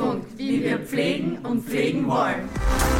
Pflegestützpunkt, wie wir pflegen und pflegen wollen.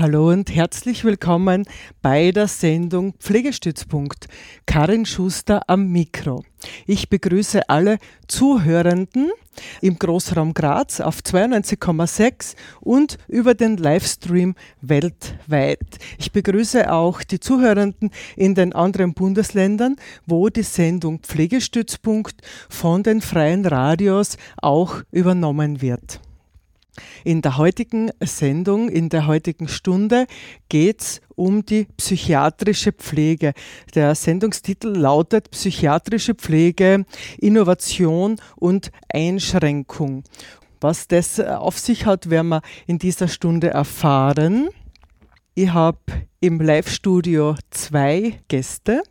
Hallo und herzlich willkommen bei der Sendung Pflegestützpunkt. Karin Schuster am Mikro. Ich begrüße alle Zuhörenden im Großraum Graz auf 92,6 und über den Livestream weltweit. Ich begrüße auch die Zuhörenden in den anderen Bundesländern, wo die Sendung Pflegestützpunkt von den freien Radios auch übernommen wird. In der heutigen Sendung, in der heutigen Stunde geht es um die psychiatrische Pflege. Der Sendungstitel lautet Psychiatrische Pflege, Innovation und Einschränkung. Was das auf sich hat, werden wir in dieser Stunde erfahren. Ich habe im Live-Studio zwei Gäste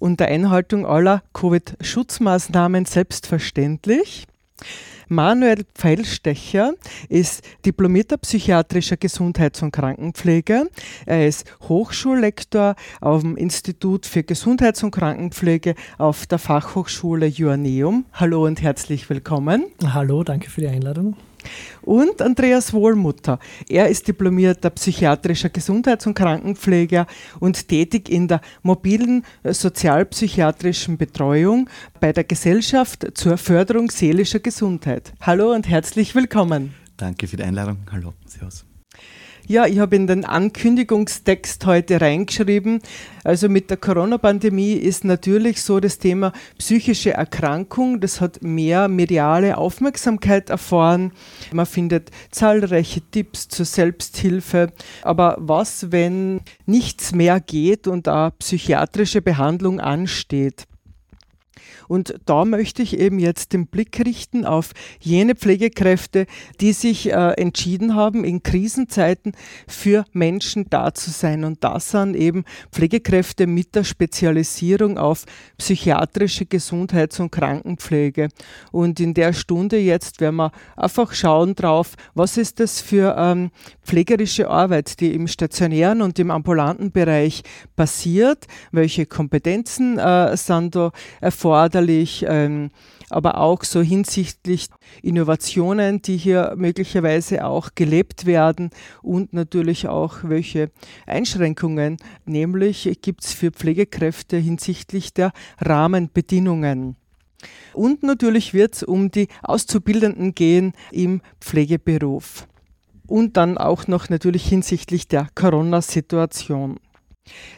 unter Einhaltung aller Covid-Schutzmaßnahmen selbstverständlich. Manuel Pfeilstecher ist diplomierter psychiatrischer Gesundheits- und Krankenpfleger. Er ist Hochschullektor auf dem Institut für Gesundheits- und Krankenpflege auf der Fachhochschule Joanneum. Hallo und herzlich willkommen. Hallo, danke für die Einladung. Und Andreas Wohlmutter. Er ist diplomierter psychiatrischer Gesundheits- und Krankenpfleger und tätig in der mobilen sozialpsychiatrischen Betreuung bei der Gesellschaft zur Förderung seelischer Gesundheit. Hallo und herzlich willkommen. Danke für die Einladung. Hallo, Servus. Ja, ich habe in den Ankündigungstext heute reingeschrieben, also mit der Corona-Pandemie ist natürlich so das Thema psychische Erkrankung, das hat mehr mediale Aufmerksamkeit erfahren. Man findet zahlreiche Tipps zur Selbsthilfe. Aber was, wenn nichts mehr geht und da psychiatrische Behandlung ansteht? Und da möchte ich eben jetzt den Blick richten auf jene Pflegekräfte, die sich äh, entschieden haben, in Krisenzeiten für Menschen da zu sein. Und das sind eben Pflegekräfte mit der Spezialisierung auf psychiatrische Gesundheits- und Krankenpflege. Und in der Stunde jetzt werden wir einfach schauen drauf, was ist das für ähm, pflegerische Arbeit, die im stationären und im ambulanten Bereich passiert, welche Kompetenzen äh, sind da erforderlich, ähm, aber auch so hinsichtlich Innovationen, die hier möglicherweise auch gelebt werden und natürlich auch welche Einschränkungen, nämlich gibt es für Pflegekräfte hinsichtlich der Rahmenbedingungen. Und natürlich wird es um die Auszubildenden gehen im Pflegeberuf und dann auch noch natürlich hinsichtlich der Corona-Situation.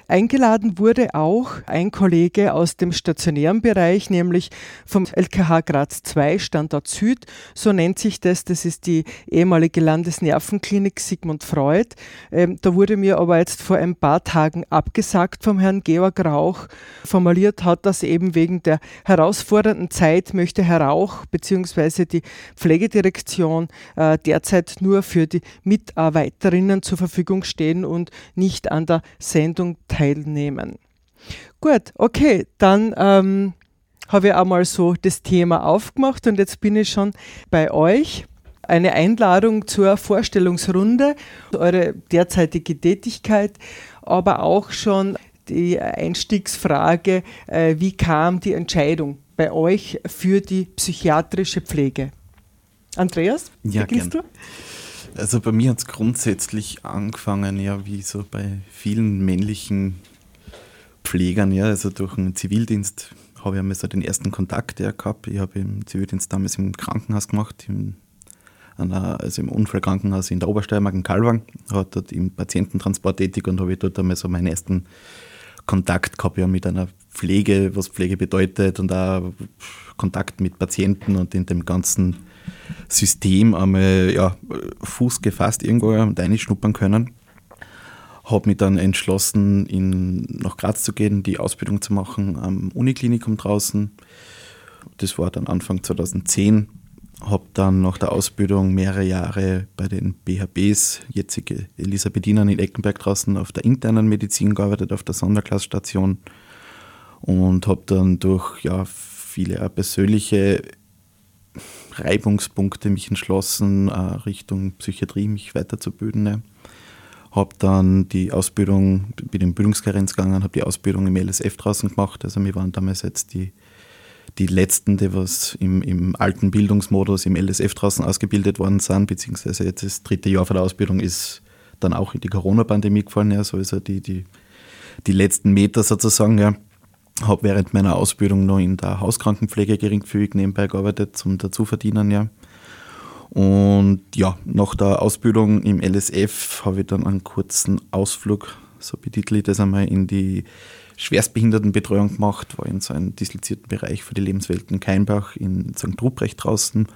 Eingeladen wurde auch ein Kollege aus dem stationären Bereich, nämlich vom LKH Graz II Standort Süd, so nennt sich das. Das ist die ehemalige Landesnervenklinik Sigmund Freud. Ähm, da wurde mir aber jetzt vor ein paar Tagen abgesagt vom Herrn Georg Rauch. Formuliert hat das eben wegen der herausfordernden Zeit möchte Herr Rauch bzw. die Pflegedirektion äh, derzeit nur für die Mitarbeiterinnen zur Verfügung stehen und nicht an der Sendung teilnehmen. Gut, okay, dann ähm, habe ich einmal so das Thema aufgemacht und jetzt bin ich schon bei euch. Eine Einladung zur Vorstellungsrunde, eure derzeitige Tätigkeit, aber auch schon die Einstiegsfrage, äh, wie kam die Entscheidung bei euch für die psychiatrische Pflege? Andreas, ja, beginnst gern. du? Also bei mir hat es grundsätzlich angefangen, ja, wie so bei vielen männlichen Pflegern, ja, also durch den Zivildienst habe ich einmal so den ersten Kontakt ja, gehabt. Ich habe im Zivildienst damals im Krankenhaus gemacht, im, einer, also im Unfallkrankenhaus in der Obersteiermark in Kalwang, war dort im Patiententransport tätig und habe dort einmal so meinen ersten Kontakt gehabt ja, mit einer Pflege, was Pflege bedeutet und auch Kontakt mit Patienten und in dem ganzen System einmal ja, Fuß gefasst irgendwo und reinschnuppern können. Habe mich dann entschlossen, in, nach Graz zu gehen, die Ausbildung zu machen am Uniklinikum draußen. das war dann Anfang 2010. Habe dann nach der Ausbildung mehrere Jahre bei den BHBs, jetzige Elisabethinern in Eckenberg draußen, auf der internen Medizin gearbeitet, auf der Sonderklassstation und habe dann durch ja, viele persönliche Reibungspunkte mich entschlossen, äh, Richtung Psychiatrie mich weiterzubilden. Ne. Habe dann die Ausbildung, bin in Bildungskarenz gegangen, habe die Ausbildung im LSF draußen gemacht. Also wir waren damals jetzt die, die Letzten, die was im, im alten Bildungsmodus im LSF draußen ausgebildet worden sind, beziehungsweise jetzt das dritte Jahr von der Ausbildung ist dann auch in die Corona-Pandemie gefallen, ja, so ist ja die, die, die letzten Meter sozusagen, ja habe während meiner Ausbildung noch in der Hauskrankenpflege geringfügig nebenbei gearbeitet, zum Dazuverdienen, ja. Und ja, nach der Ausbildung im LSF habe ich dann einen kurzen Ausflug, so betitel ich das einmal, in die Schwerstbehindertenbetreuung gemacht, war in so einem dislizierten Bereich für die Lebenswelten Keinbach in St. Ruprecht draußen.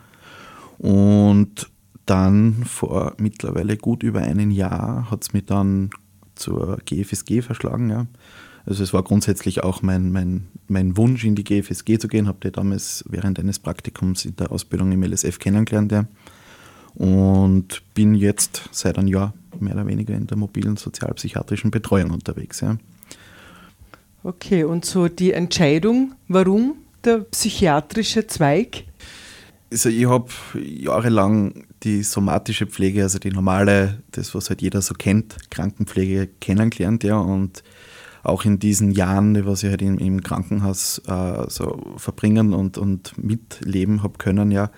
Und dann vor mittlerweile gut über einem Jahr hat es mich dann zur GFSG verschlagen. Ja. Also es war grundsätzlich auch mein, mein, mein Wunsch, in die GFSG zu gehen. Habe die damals während eines Praktikums in der Ausbildung im LSF kennengelernt. Ja. Und bin jetzt seit einem Jahr mehr oder weniger in der mobilen sozialpsychiatrischen Betreuung unterwegs. Ja. Okay, und so die Entscheidung, warum der psychiatrische Zweig? Also ich habe jahrelang die somatische Pflege, also die normale, das was halt jeder so kennt, Krankenpflege kennengelernt, ja, und auch in diesen Jahren, was ich halt im, im Krankenhaus äh, so verbringen und, und mitleben habe können, ja,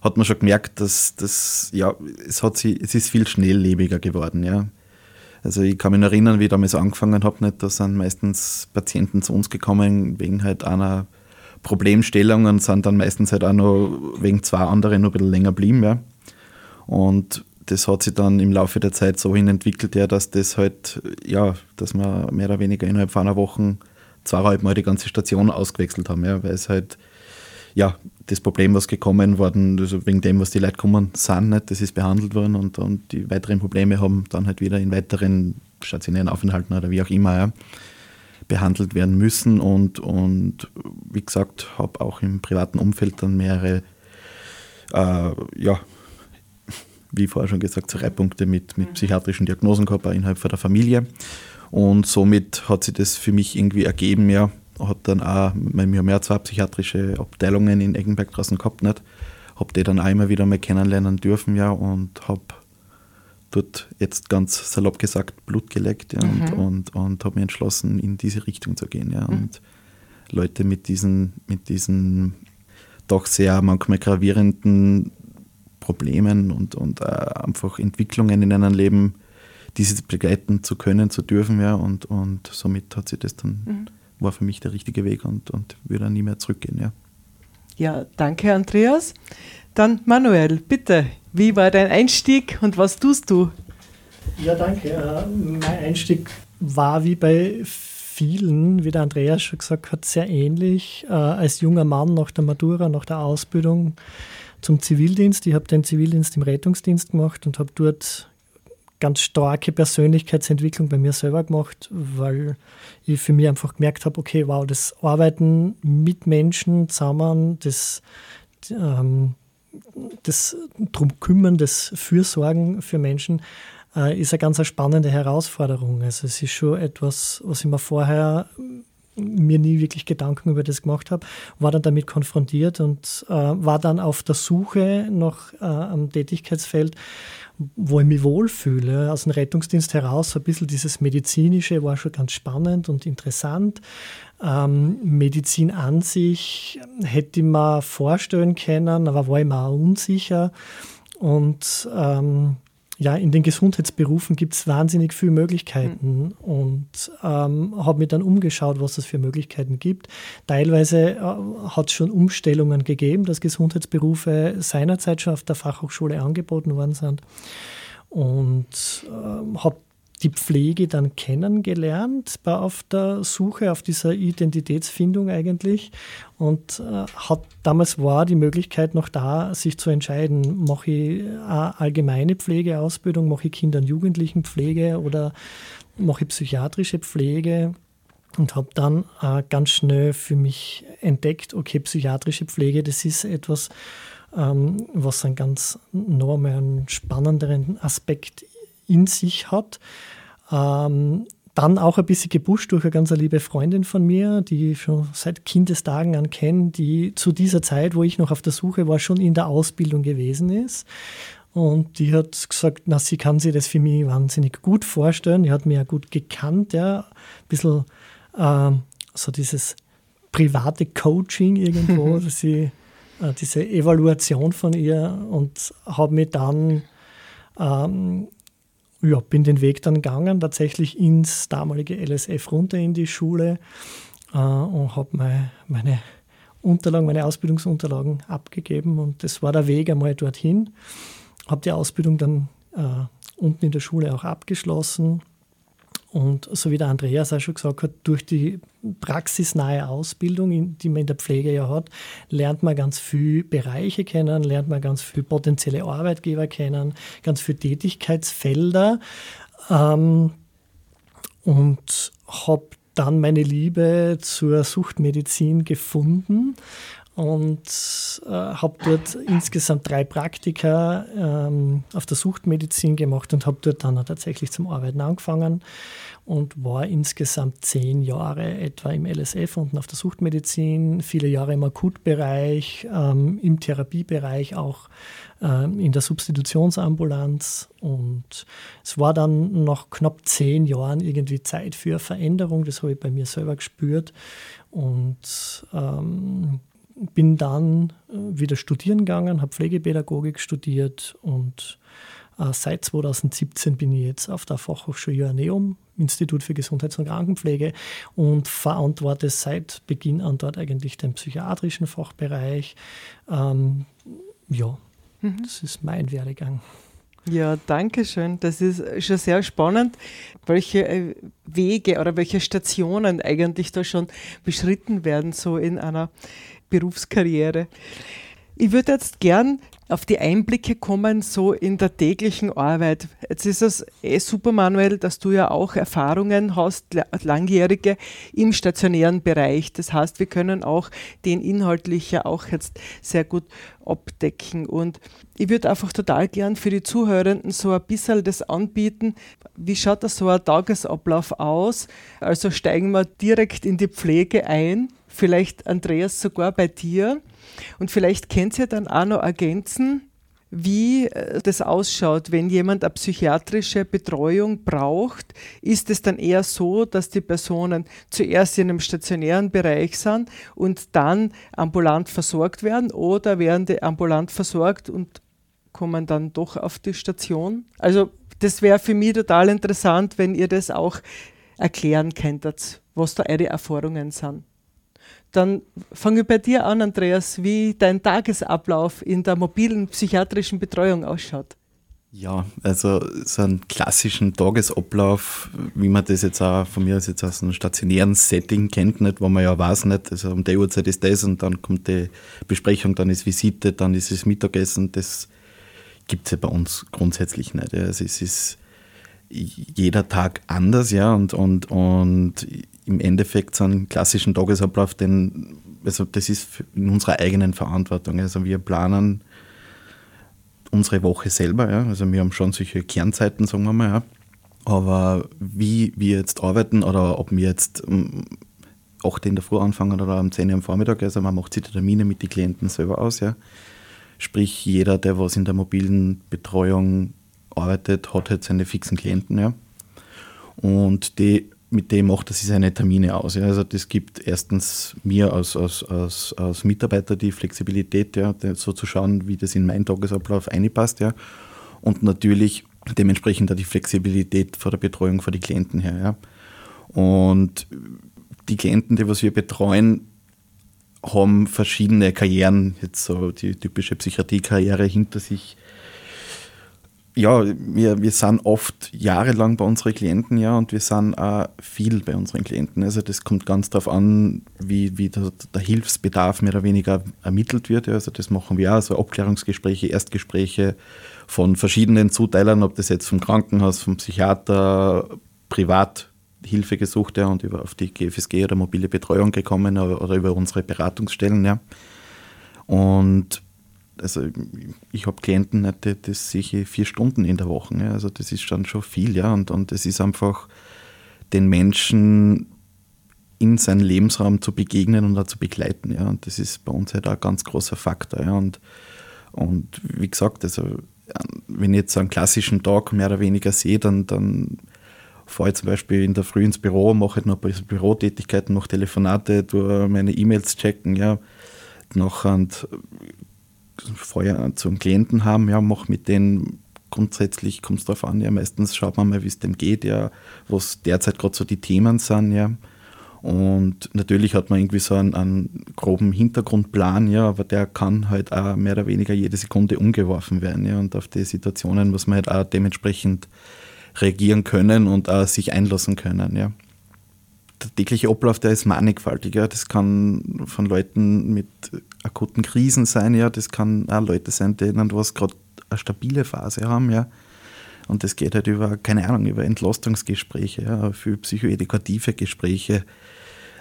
hat man schon gemerkt, dass das, ja, es, hat sie, es ist viel schnelllebiger geworden, ja. Also ich kann mich erinnern, wie ich damals angefangen habe, nicht, da sind meistens Patienten zu uns gekommen wegen halt einer Problemstellung und sind dann meistens halt auch noch wegen zwei anderen noch ein bisschen länger blieben, ja. Und das hat sich dann im Laufe der Zeit so hin entwickelt, ja, dass das halt, ja, dass wir mehr oder weniger innerhalb von einer Woche zweieinhalb Mal die ganze Station ausgewechselt haben, ja, weil es halt, ja, das Problem, was gekommen worden, also wegen dem, was die Leute kommen, sind, nicht, das ist behandelt worden und, und die weiteren Probleme haben dann halt wieder in weiteren stationären Aufenthalten oder wie auch immer, ja, behandelt werden müssen und, und wie gesagt, habe auch im privaten Umfeld dann mehrere, äh, ja, wie vorher schon gesagt, Reibpunkte mit, mit psychiatrischen Diagnosen gehabt, auch innerhalb von der Familie. Und somit hat sich das für mich irgendwie ergeben, ja. Hat dann auch, wir haben ja zwei psychiatrische Abteilungen in Eggenberg draußen gehabt, nicht? Habe die dann auch immer wieder mal kennenlernen dürfen, ja, und habe dort jetzt ganz salopp gesagt Blut geleckt ja, mhm. und, und, und habe mich entschlossen, in diese Richtung zu gehen. Ja, mhm. Und Leute mit diesen, mit diesen doch sehr manchmal gravierenden Problemen und, und äh, einfach Entwicklungen in einem Leben, diese begleiten zu können, zu dürfen. Ja, und, und somit hat sich das dann, mhm. war für mich der richtige Weg und, und würde nie mehr zurückgehen. Ja. ja, danke Andreas. Dann Manuel, bitte, wie war dein Einstieg und was tust du? Ja, danke. Äh, mein Einstieg war wie bei vielen, wie der Andreas schon gesagt hat, sehr ähnlich. Äh, als junger Mann nach der Matura, nach der Ausbildung zum Zivildienst. Ich habe den Zivildienst im Rettungsdienst gemacht und habe dort ganz starke Persönlichkeitsentwicklung bei mir selber gemacht, weil ich für mich einfach gemerkt habe, okay, wow, das Arbeiten mit Menschen zusammen, das, ähm, das drum kümmern, das Fürsorgen für Menschen, äh, ist eine ganz spannende Herausforderung. Also es ist schon etwas, was ich mir vorher mir nie wirklich Gedanken über das gemacht habe, war dann damit konfrontiert und äh, war dann auf der Suche nach äh, einem Tätigkeitsfeld, wo ich mich wohlfühle. Aus dem Rettungsdienst heraus, ein bisschen dieses Medizinische war schon ganz spannend und interessant. Ähm, Medizin an sich hätte ich mir vorstellen können, aber war ich mir auch unsicher. Und ähm, ja, in den Gesundheitsberufen gibt es wahnsinnig viele Möglichkeiten mhm. und ähm, habe mich dann umgeschaut, was es für Möglichkeiten gibt. Teilweise äh, hat es schon Umstellungen gegeben, dass Gesundheitsberufe seinerzeit schon auf der Fachhochschule angeboten worden sind und ähm, habe die Pflege dann kennengelernt, auf der Suche, auf dieser Identitätsfindung eigentlich. Und äh, hat damals war die Möglichkeit noch da, sich zu entscheiden, mache ich eine allgemeine Pflegeausbildung, mache ich Kinder- und Jugendlichenpflege oder mache ich psychiatrische Pflege? Und habe dann äh, ganz schnell für mich entdeckt, okay, psychiatrische Pflege, das ist etwas, ähm, was einen ganz nochmal einen spannenderen Aspekt in sich hat. Ähm, dann auch ein bisschen gepusht durch eine ganz liebe Freundin von mir, die ich schon seit Kindestagen an kenne, die zu dieser Zeit, wo ich noch auf der Suche war, schon in der Ausbildung gewesen ist. Und die hat gesagt, na, sie kann sich das für mich wahnsinnig gut vorstellen. Die hat mich ja gut gekannt, ja. Ein bisschen äh, so dieses private Coaching irgendwo, dass sie, äh, diese Evaluation von ihr und habe mich dann ähm, ja, bin den Weg dann gegangen, tatsächlich ins damalige LSF runter in die Schule äh, und habe meine, meine Unterlagen, meine Ausbildungsunterlagen abgegeben und das war der Weg einmal dorthin. Habe die Ausbildung dann äh, unten in der Schule auch abgeschlossen und so wie der Andreas auch schon gesagt hat, durch die praxisnahe Ausbildung, die man in der Pflege ja hat, lernt man ganz viele Bereiche kennen, lernt man ganz viele potenzielle Arbeitgeber kennen, ganz viele Tätigkeitsfelder ähm, und habe dann meine Liebe zur Suchtmedizin gefunden. Und äh, habe dort insgesamt drei Praktika ähm, auf der Suchtmedizin gemacht und habe dort dann tatsächlich zum Arbeiten angefangen und war insgesamt zehn Jahre etwa im LSF und auf der Suchtmedizin, viele Jahre im Akutbereich, ähm, im Therapiebereich, auch ähm, in der Substitutionsambulanz. Und es war dann nach knapp zehn Jahren irgendwie Zeit für Veränderung. Das habe ich bei mir selber gespürt. Und ähm, bin dann äh, wieder studieren gegangen, habe Pflegepädagogik studiert und äh, seit 2017 bin ich jetzt auf der Fachhochschule Joanneum, Institut für Gesundheits- und Krankenpflege und verantworte seit Beginn an dort eigentlich den psychiatrischen Fachbereich. Ähm, ja, mhm. das ist mein Werdegang. Ja, danke schön. Das ist schon sehr spannend, welche äh, Wege oder welche Stationen eigentlich da schon beschritten werden, so in einer Berufskarriere. Ich würde jetzt gern auf die Einblicke kommen, so in der täglichen Arbeit. Jetzt ist es eh super, Manuel, dass du ja auch Erfahrungen hast, langjährige im stationären Bereich. Das heißt, wir können auch den inhaltlich ja auch jetzt sehr gut abdecken. Und ich würde einfach total gern für die Zuhörenden so ein bisschen das anbieten. Wie schaut das so ein Tagesablauf aus? Also steigen wir direkt in die Pflege ein. Vielleicht, Andreas, sogar bei dir. Und vielleicht könnt ihr dann auch noch ergänzen, wie äh, das ausschaut, wenn jemand eine psychiatrische Betreuung braucht. Ist es dann eher so, dass die Personen zuerst in einem stationären Bereich sind und dann ambulant versorgt werden oder werden die ambulant versorgt und kommen dann doch auf die Station? Also das wäre für mich total interessant, wenn ihr das auch erklären könntet, was da eure Erfahrungen sind. Dann fange bei dir an, Andreas, wie dein Tagesablauf in der mobilen psychiatrischen Betreuung ausschaut. Ja, also so einen klassischen Tagesablauf, wie man das jetzt auch von mir aus jetzt aus einem stationären Setting kennt, nicht, wo man ja weiß nicht, also um die Uhrzeit ist das und dann kommt die Besprechung, dann ist Visite, dann ist es Mittagessen, das gibt es ja bei uns grundsätzlich nicht. Also es ist jeder Tag anders, ja, und, und, und im Endeffekt so einen klassischen Tagesablauf, den, also das ist in unserer eigenen Verantwortung. Also wir planen unsere Woche selber, ja. Also wir haben schon solche Kernzeiten, sagen wir mal, ja. Aber wie wir jetzt arbeiten oder ob wir jetzt um 8 in der Früh anfangen oder um 10 Uhr am Vormittag, also man macht sich die Termine mit den Klienten selber aus, ja. Sprich, jeder, der was in der mobilen Betreuung arbeitet, hat halt seine fixen Klienten, ja. Und die mit dem macht er sich seine Termine aus. Ja. Also das gibt erstens mir als, als, als, als Mitarbeiter die Flexibilität, ja, so zu schauen, wie das in meinen Tagesablauf einpasst. Ja. Und natürlich dementsprechend auch die Flexibilität vor der Betreuung für die Klienten her. Ja. Und die Klienten, die was wir betreuen, haben verschiedene Karrieren, jetzt so die typische Psychiatriekarriere hinter sich ja, wir, wir sind oft jahrelang bei unseren Klienten, ja, und wir sind auch viel bei unseren Klienten. Also das kommt ganz darauf an, wie, wie der, der, Hilfsbedarf mehr oder weniger ermittelt wird. Ja. Also das machen wir auch, so Abklärungsgespräche, Erstgespräche von verschiedenen Zuteilern, ob das jetzt vom Krankenhaus, vom Psychiater, privat Hilfe gesucht ja, und über auf die GFSG oder mobile Betreuung gekommen oder, oder über unsere Beratungsstellen. Ja. Und also ich habe Klienten, das sehe ich vier Stunden in der Woche. Ja. Also das ist dann schon viel, ja. Und, und es ist einfach den Menschen in seinen Lebensraum zu begegnen und auch zu begleiten. Ja. Und das ist bei uns halt auch ein ganz großer Faktor. Ja. Und, und wie gesagt, also wenn ich jetzt einen klassischen Tag mehr oder weniger sehe, dann, dann fahre ich zum Beispiel in der Früh ins Büro, mache halt noch ein bisschen Bürotätigkeiten, mache Telefonate, tue meine E-Mails checken, ja, nachher vorher zum Klienten haben, ja, mache mit denen grundsätzlich, kommt es darauf an, ja, meistens schaut man mal, wie es dem geht, ja, was derzeit gerade so die Themen sind, ja. Und natürlich hat man irgendwie so einen, einen, groben Hintergrundplan, ja, aber der kann halt auch mehr oder weniger jede Sekunde umgeworfen werden, ja. Und auf die Situationen muss man halt auch dementsprechend reagieren können und auch sich einlassen können, ja der tägliche Ablauf, der ist mannigfaltig. Ja. Das kann von Leuten mit akuten Krisen sein, ja. Das kann auch Leute sein, denen was gerade eine stabile Phase haben, ja. Und das geht halt über, keine Ahnung, über Entlastungsgespräche, ja, für psychoedukative Gespräche.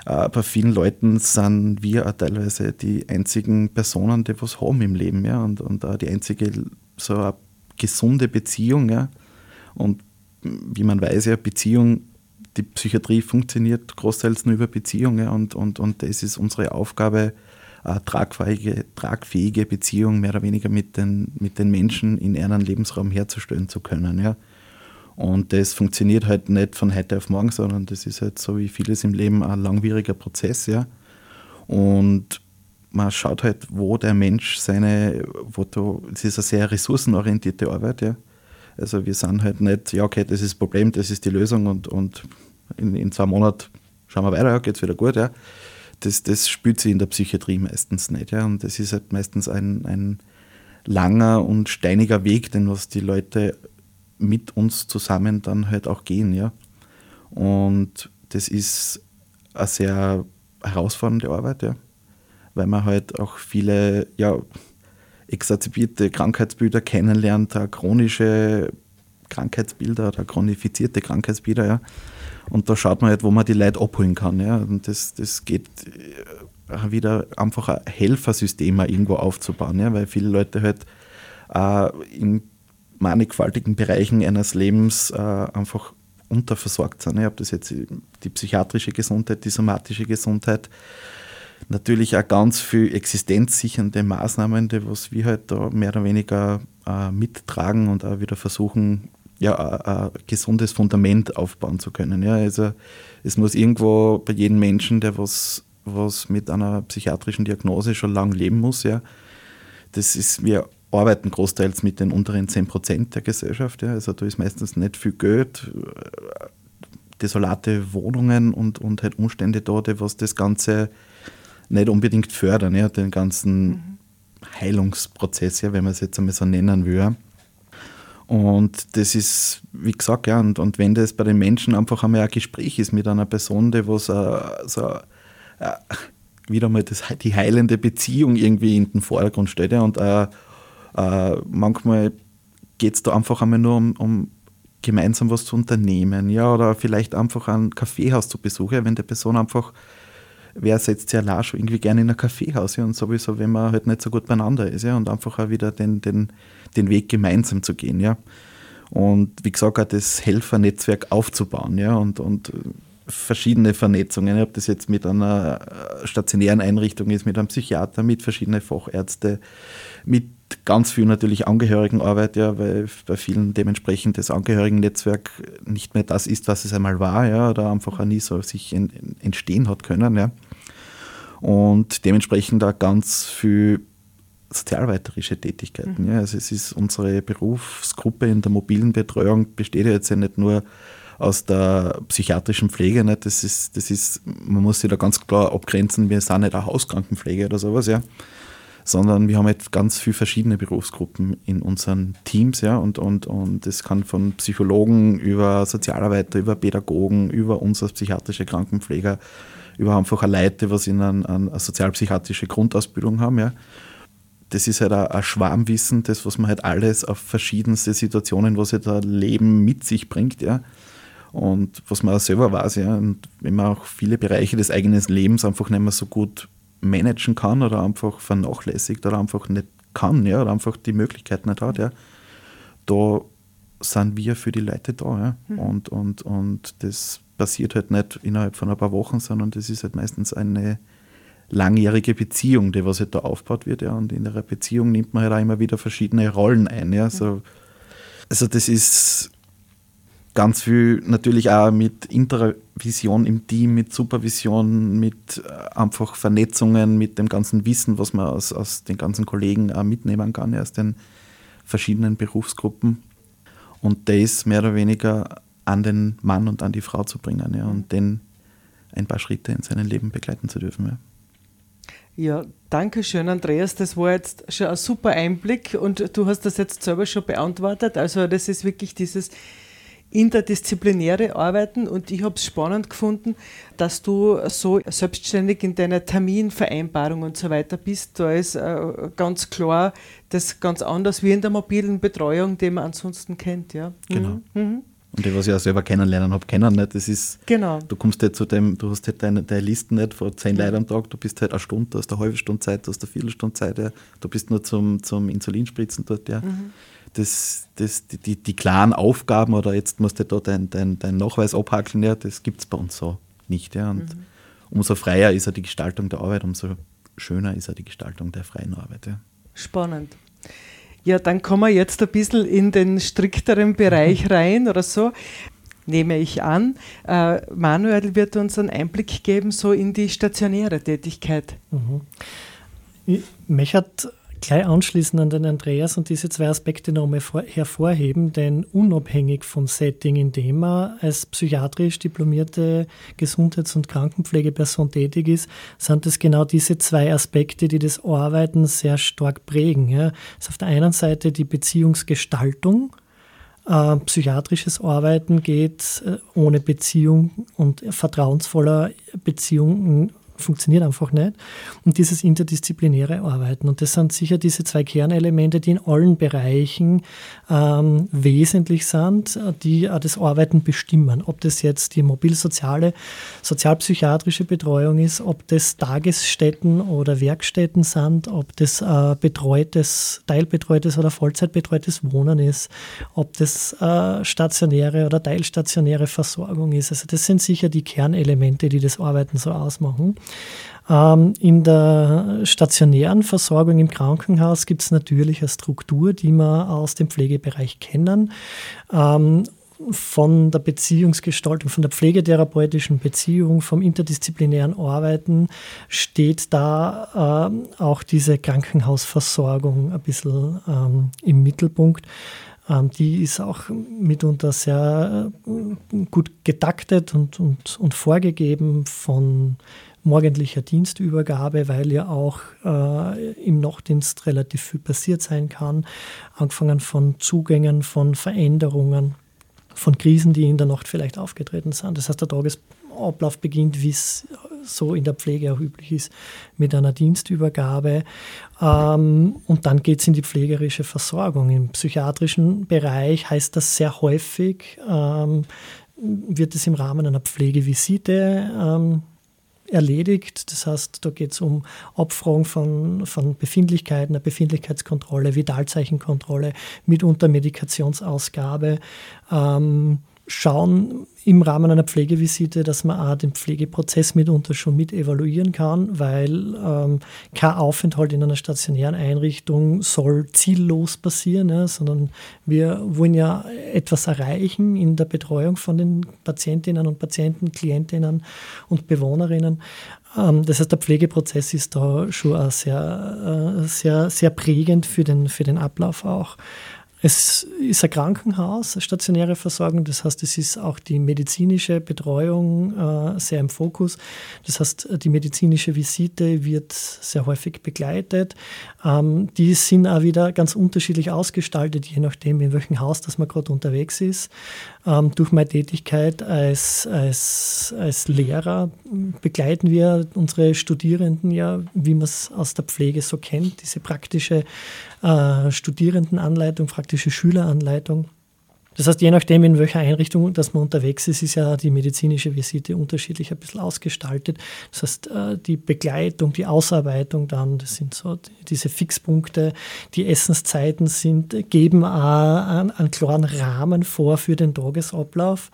Äh, bei vielen Leuten sind wir auch teilweise die einzigen Personen, die was haben im Leben, ja. Und, und auch die einzige so eine gesunde Beziehung, ja. Und wie man weiß, ja, Beziehung die Psychiatrie funktioniert großteils nur über Beziehungen und, und, und das ist unsere Aufgabe, eine tragfähige, tragfähige Beziehung mehr oder weniger mit den, mit den Menschen in ihrem Lebensraum herzustellen zu können. Ja. Und das funktioniert halt nicht von heute auf morgen, sondern das ist halt so wie vieles im Leben ein langwieriger Prozess. Ja. Und man schaut halt, wo der Mensch seine, wo du, es ist eine sehr ressourcenorientierte Arbeit, ja. Also wir sind halt nicht, ja okay, das ist das Problem, das ist die Lösung und, und in, in zwei Monaten schauen wir weiter, ja, geht es wieder gut. Ja. Das, das spürt sich in der Psychiatrie meistens nicht. Ja. Und das ist halt meistens ein, ein langer und steiniger Weg, den was die Leute mit uns zusammen dann halt auch gehen. Ja. Und das ist eine sehr herausfordernde Arbeit, ja. weil man halt auch viele ja, exacerbierte Krankheitsbilder kennenlernt, chronische Krankheitsbilder oder chronifizierte Krankheitsbilder, ja. Und da schaut man halt, wo man die Leute abholen kann, ja. Und das, das geht äh, wieder einfach ein Helfersystem irgendwo aufzubauen, ja, weil viele Leute halt äh, in mannigfaltigen Bereichen eines Lebens äh, einfach unterversorgt sind. Ja. Ob das jetzt die psychiatrische Gesundheit, die somatische Gesundheit, natürlich auch ganz viel existenzsichernde Maßnahmen, die was wir halt da mehr oder weniger äh, mittragen und auch wieder versuchen, ja, ein, gesundes Fundament aufbauen zu können. Ja, also es muss irgendwo bei jedem Menschen, der was, was mit einer psychiatrischen Diagnose schon lange leben muss, ja, das ist, wir arbeiten großteils mit den unteren 10 Prozent der Gesellschaft. Ja, also da ist meistens nicht viel Geld, desolate Wohnungen und, und halt Umstände da, die was das Ganze nicht unbedingt fördern, ja, den ganzen mhm. Heilungsprozess, ja, wenn man es jetzt einmal so nennen will. Und das ist, wie gesagt, ja, und, und wenn das bei den Menschen einfach einmal ein Gespräch ist mit einer Person, die was uh, so uh, wieder mal das, die heilende Beziehung irgendwie in den Vordergrund stellt. Ja, und uh, manchmal geht es da einfach einmal nur um, um gemeinsam was zu unternehmen, ja, oder vielleicht einfach ein Kaffeehaus zu besuchen, wenn die Person einfach wer setzt sich allein schon irgendwie gerne in ein Kaffeehaus ja, und sowieso, wenn man halt nicht so gut beieinander ist ja, und einfach auch wieder den, den, den Weg gemeinsam zu gehen. Ja. Und wie gesagt, auch das Helfernetzwerk aufzubauen ja, und, und verschiedene Vernetzungen, ob das jetzt mit einer stationären Einrichtung ist, mit einem Psychiater, mit verschiedenen Fachärzten, mit ganz viel natürlich Angehörigenarbeit, ja, weil bei vielen dementsprechend das Angehörigennetzwerk nicht mehr das ist, was es einmal war, ja, oder einfach auch nie so sich entstehen hat können, ja. Und dementsprechend auch ganz viel sozialarbeiterische Tätigkeiten. Mhm. Ja. Also es ist unsere Berufsgruppe in der mobilen Betreuung besteht ja jetzt ja nicht nur aus der psychiatrischen Pflege. Nicht? Das ist, das ist, man muss sich da ganz klar abgrenzen, wir sind nicht eine Hauskrankenpflege oder sowas, ja sondern wir haben jetzt ganz viele verschiedene Berufsgruppen in unseren Teams, ja, und, und, und das kann von Psychologen über Sozialarbeiter, über Pädagogen, über uns als psychiatrische Krankenpfleger, über einfach Leute, was in einer eine sozialpsychiatrische Grundausbildung haben, ja. Das ist halt ein Schwarmwissen, das, was man halt alles auf verschiedenste Situationen, was halt ein Leben mit sich bringt, ja. Und was man auch selber weiß, ja, und wenn man auch viele Bereiche des eigenen Lebens einfach nicht mehr so gut managen kann oder einfach vernachlässigt oder einfach nicht kann, ja, oder einfach die Möglichkeit nicht hat, ja, da sind wir für die Leute da. Ja. Mhm. Und, und, und das passiert halt nicht innerhalb von ein paar Wochen, sondern das ist halt meistens eine langjährige Beziehung, die was halt da aufgebaut wird. Ja. Und in der Beziehung nimmt man halt auch immer wieder verschiedene Rollen ein. Ja. So, also das ist ganz viel natürlich auch mit Intervision im Team, mit Supervision, mit äh, einfach Vernetzungen, mit dem ganzen Wissen, was man aus, aus den ganzen Kollegen auch mitnehmen kann, aus den verschiedenen Berufsgruppen. Und das mehr oder weniger an den Mann und an die Frau zu bringen ja, und den ein paar Schritte in seinem Leben begleiten zu dürfen. Ja. Ja, danke schön, Andreas. Das war jetzt schon ein super Einblick und du hast das jetzt selber schon beantwortet. Also, das ist wirklich dieses interdisziplinäre Arbeiten und ich habe es spannend gefunden, dass du so selbstständig in deiner Terminvereinbarung und so weiter bist. Da ist äh, ganz klar das ganz anders wie in der mobilen Betreuung, die man ansonsten kennt. Ja. Genau. Mhm. Und die, was ich auch selber kennenlernen habe, kennen nicht. Das ist, genau. du kommst halt zu dem, du hast halt deine, deine Listen nicht vor zehn Leuten am Tag, du bist halt eine Stunde, du hast eine halbe Stunde Zeit, du hast eine Viertelstunde Zeit, ja. du bist nur zum, zum Insulinspritzen dort, ja. Mhm das, das, die, die, die, klaren Aufgaben oder jetzt musst du da deinen dein, dein Nachweis abhackeln, ja, das gibt es bei uns so nicht. Ja. Und mhm. umso freier ist ja die Gestaltung der Arbeit, umso schöner ist ja die Gestaltung der freien Arbeit. Ja. Spannend. Ja, dann kommen wir jetzt ein bisschen in den strikteren Bereich rein oder so nehme ich an. Äh, Manuel wird uns einen Einblick geben, so in die stationäre Tätigkeit. Mhm. Mich hat gleich anschließen an den Andreas und diese zwei Aspekte nochmal hervorheben, denn unabhängig vom Setting, in dem man als psychiatrisch diplomierte Gesundheits- und Krankenpflegeperson tätig ist, sind es genau diese zwei Aspekte, die das Arbeiten sehr stark prägen. Ja. Ist auf der einen Seite die Beziehungsgestaltung, äh, psychiatrisches Arbeiten geht äh, ohne Beziehung und vertrauensvoller Beziehung funktioniert einfach nicht. Und dieses interdisziplinäre Arbeiten. Und das sind sicher diese zwei Kernelemente, die in allen Bereichen ähm, wesentlich sind, die auch das Arbeiten bestimmen. Ob das jetzt die mobilsoziale, sozialpsychiatrische Betreuung ist, ob das Tagesstätten oder Werkstätten sind, ob das äh, betreutes, teilbetreutes oder vollzeitbetreutes Wohnen ist, ob das äh, stationäre oder teilstationäre Versorgung ist. Also das sind sicher die Kernelemente, die das Arbeiten so ausmachen. Ähm, in der stationären Versorgung im Krankenhaus gibt es natürlich eine Struktur, die wir aus dem Pflegebereich kennen. Ähm, von der Beziehungsgestaltung, von der pflegetherapeutischen Beziehung, vom interdisziplinären Arbeiten steht da äh, auch diese Krankenhausversorgung ein bisschen ähm, im Mittelpunkt. Ähm, die ist auch mitunter sehr äh, gut getaktet und, und, und vorgegeben von morgendlicher Dienstübergabe, weil ja auch äh, im Nachtdienst relativ viel passiert sein kann, angefangen von Zugängen, von Veränderungen, von Krisen, die in der Nacht vielleicht aufgetreten sind. Das heißt, der Tagesablauf beginnt, wie es so in der Pflege auch üblich ist, mit einer Dienstübergabe. Ähm, und dann geht es in die pflegerische Versorgung. Im psychiatrischen Bereich heißt das sehr häufig, ähm, wird es im Rahmen einer Pflegevisite ähm, erledigt. Das heißt, da geht es um Abfragung von, von Befindlichkeiten, eine Befindlichkeitskontrolle, Vitalzeichenkontrolle, mitunter Medikationsausgabe. Ähm, schauen im Rahmen einer Pflegevisite, dass man auch den Pflegeprozess mitunter schon mit evaluieren kann, weil ähm, kein Aufenthalt in einer stationären Einrichtung soll ziellos passieren, ja, sondern wir wollen ja etwas erreichen in der Betreuung von den Patientinnen und Patienten, Klientinnen und Bewohnerinnen. Ähm, das heißt, der Pflegeprozess ist da schon sehr, äh, sehr, sehr prägend für den, für den Ablauf auch. Es ist ein Krankenhaus, eine stationäre Versorgung. Das heißt, es ist auch die medizinische Betreuung äh, sehr im Fokus. Das heißt, die medizinische Visite wird sehr häufig begleitet. Ähm, die sind auch wieder ganz unterschiedlich ausgestaltet, je nachdem, in welchem Haus das man gerade unterwegs ist. Ähm, durch meine Tätigkeit als, als, als Lehrer begleiten wir unsere Studierenden ja, wie man es aus der Pflege so kennt, diese praktische äh, Studierendenanleitung, praktische Schüleranleitung. Das heißt, je nachdem, in welcher Einrichtung dass man unterwegs ist, ist ja die medizinische Visite unterschiedlich ein bisschen ausgestaltet. Das heißt, äh, die Begleitung, die Ausarbeitung dann, das sind so diese Fixpunkte, die Essenszeiten sind, geben einen, einen klaren Rahmen vor für den Tagesablauf.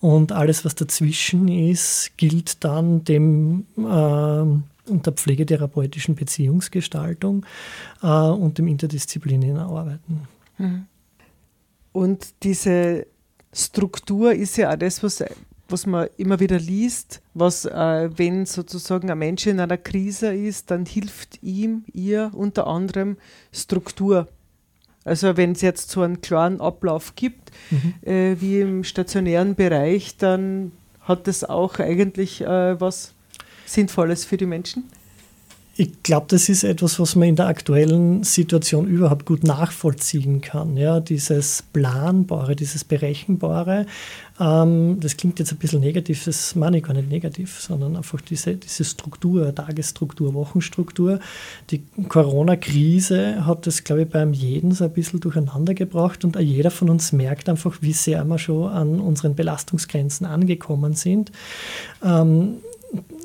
Und alles, was dazwischen ist, gilt dann dem äh, unter pflegetherapeutischen Beziehungsgestaltung äh, und dem interdisziplinären Arbeiten. Mhm. Und diese Struktur ist ja auch das, was, was man immer wieder liest, was, äh, wenn sozusagen ein Mensch in einer Krise ist, dann hilft ihm, ihr unter anderem Struktur. Also wenn es jetzt so einen klaren Ablauf gibt, mhm. äh, wie im stationären Bereich, dann hat das auch eigentlich äh, was Sinnvolles für die Menschen? Ich glaube, das ist etwas, was man in der aktuellen Situation überhaupt gut nachvollziehen kann. Ja, dieses Planbare, dieses Berechenbare, ähm, das klingt jetzt ein bisschen negativ, das meine ich gar nicht negativ, sondern einfach diese, diese Struktur, Tagesstruktur, Wochenstruktur. Die Corona-Krise hat das, glaube ich, beim jeden so ein bisschen durcheinander gebracht und jeder von uns merkt einfach, wie sehr wir schon an unseren Belastungsgrenzen angekommen sind. Ähm,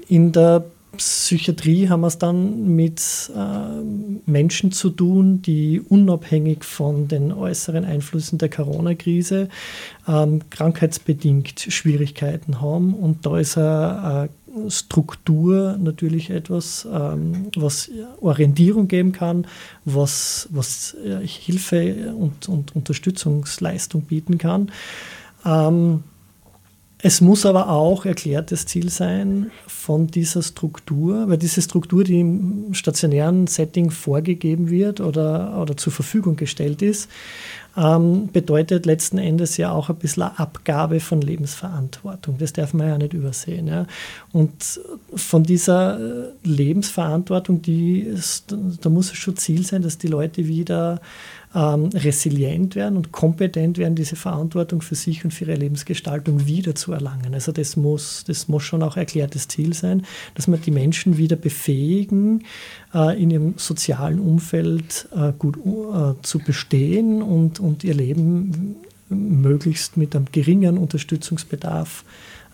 in der Psychiatrie haben wir es dann mit äh, Menschen zu tun, die unabhängig von den äußeren Einflüssen der Corona-Krise ähm, krankheitsbedingt Schwierigkeiten haben. Und da ist eine, eine Struktur natürlich etwas, ähm, was Orientierung geben kann, was, was äh, Hilfe und, und Unterstützungsleistung bieten kann. Ähm, es muss aber auch erklärtes Ziel sein von dieser Struktur, weil diese Struktur, die im stationären Setting vorgegeben wird oder, oder zur Verfügung gestellt ist, ähm, bedeutet letzten Endes ja auch ein bisschen eine Abgabe von Lebensverantwortung. Das darf man ja nicht übersehen. Ja. Und von dieser äh, Lebensverantwortung, die ist, da muss es schon Ziel sein, dass die Leute wieder ähm, resilient werden und kompetent werden, diese Verantwortung für sich und für ihre Lebensgestaltung wieder zu erlangen. Also das muss, das muss schon auch erklärtes Ziel sein, dass man die Menschen wieder befähigen, äh, in ihrem sozialen Umfeld äh, gut äh, zu bestehen und, und ihr Leben möglichst mit einem geringen Unterstützungsbedarf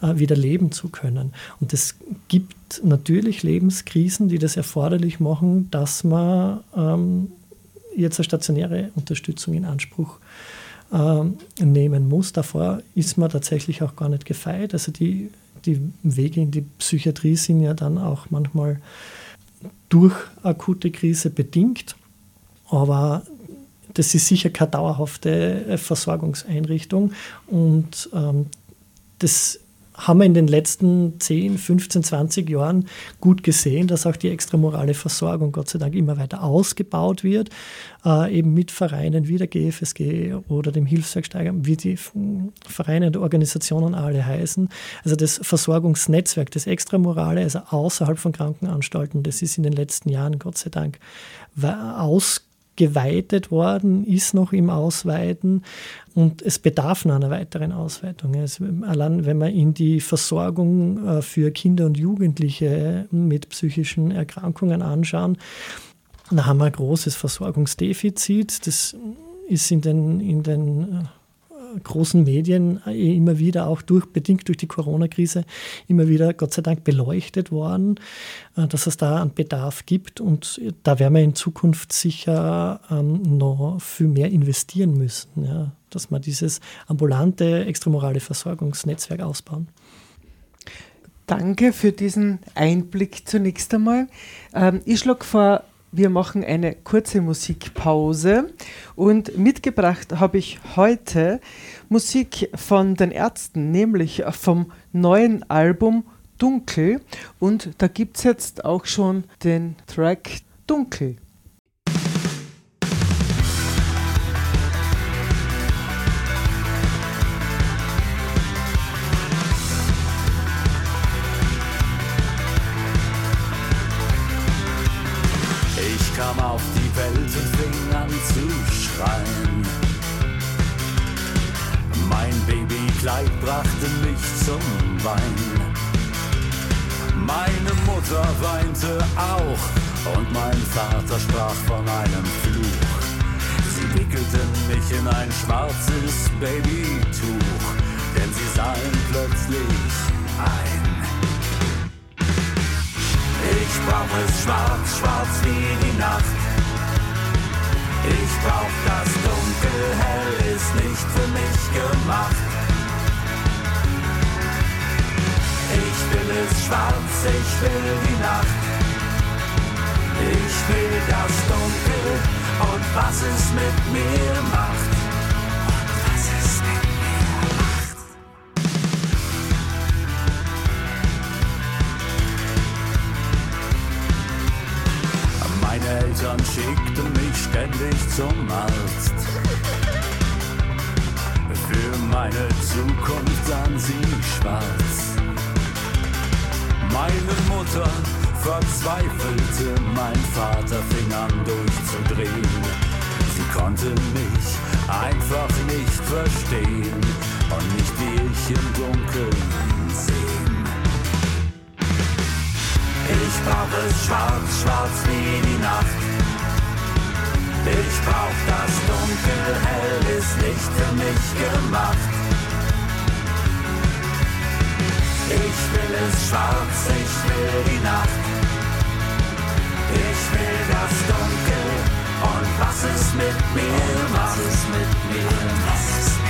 äh, wieder leben zu können. Und es gibt natürlich Lebenskrisen, die das erforderlich machen, dass man ähm, jetzt eine stationäre Unterstützung in Anspruch ähm, nehmen muss. Davor ist man tatsächlich auch gar nicht gefeit. Also die, die Wege in die Psychiatrie sind ja dann auch manchmal durch akute Krise bedingt. Aber das ist sicher keine dauerhafte Versorgungseinrichtung und ähm, das haben wir in den letzten 10, 15, 20 Jahren gut gesehen, dass auch die extramorale Versorgung Gott sei Dank immer weiter ausgebaut wird, äh, eben mit Vereinen wie der GFSG oder dem Hilfswerk wie die Vereine und Organisationen alle heißen. Also das Versorgungsnetzwerk, das Extramorale, also außerhalb von Krankenanstalten, das ist in den letzten Jahren Gott sei Dank ausgebaut geweitet worden, ist noch im Ausweiten und es bedarf noch einer weiteren Ausweitung. Also allein wenn wir in die Versorgung äh, für Kinder und Jugendliche mit psychischen Erkrankungen anschauen, da haben wir ein großes Versorgungsdefizit. Das ist in den, in den äh, großen Medien eh immer wieder, auch durch, bedingt durch die Corona-Krise, immer wieder, Gott sei Dank, beleuchtet worden, äh, dass es da einen Bedarf gibt. Und da werden wir in Zukunft sicher ähm, noch viel mehr investieren müssen, ja, dass wir dieses ambulante extramorale Versorgungsnetzwerk ausbauen. Danke für diesen Einblick zunächst einmal. Ähm, ich schlage vor, wir machen eine kurze Musikpause und mitgebracht habe ich heute Musik von den Ärzten, nämlich vom neuen Album Dunkel und da gibt es jetzt auch schon den Track Dunkel. Kleid brachte mich zum Wein. Meine Mutter weinte auch und mein Vater sprach von einem Fluch. Sie wickelten mich in ein schwarzes Babytuch, denn sie sahen plötzlich ein. Ich brauch es schwarz, schwarz wie die Nacht. Ich brauch das Dunkel, hell ist nicht für mich gemacht. Ich will es schwarz, ich will die Nacht. Ich will das Dunkel und was es mit mir macht. Eltern schickten mich ständig zum Arzt. Für meine Zukunft sahen sie schwarz. Meine Mutter verzweifelte, mein Vater fing an durchzudrehen. Sie konnte mich einfach nicht verstehen und nicht wie ich im Dunkeln sehen. Ich brauch es schwarz, schwarz wie die Nacht. Ich brauch das Dunkel, hell ist nicht für mich gemacht. Ich will es schwarz, ich will die Nacht. Ich will das Dunkel und was es mit mir macht. Was es mit mir macht.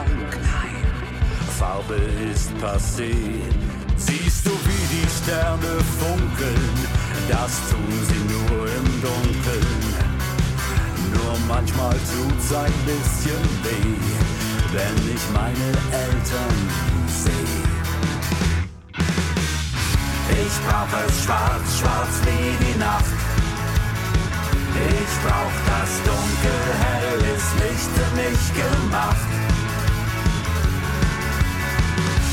Macht schlank. Nein, Farbe ist passé. Siehst du, wie die Sterne funkeln? Das tun sie nur im Dunkeln. Nur manchmal tut's ein bisschen weh, wenn ich meine Eltern sehe. Ich brauch es schwarz, schwarz wie die Nacht. Ich brauch das Dunkel, hell ist nicht für mich gemacht.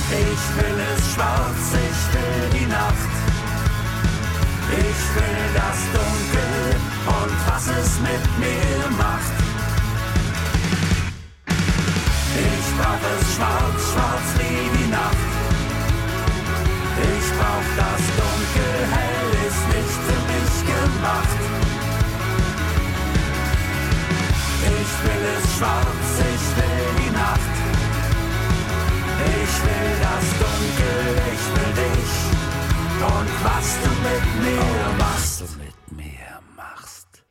Ich will es schwarz, ich will die Nacht. Ich will das Dunkel und was es mit mir macht. Ich brauch es schwarz, schwarz wie die Nacht. Ich brauch das Dunkel, hell ist nicht für mich gemacht. Ich will es schwarz, ich will die Nacht. Ich will das Dunkel, ich will dich. Und was du mit mir machst. Mit mir machst.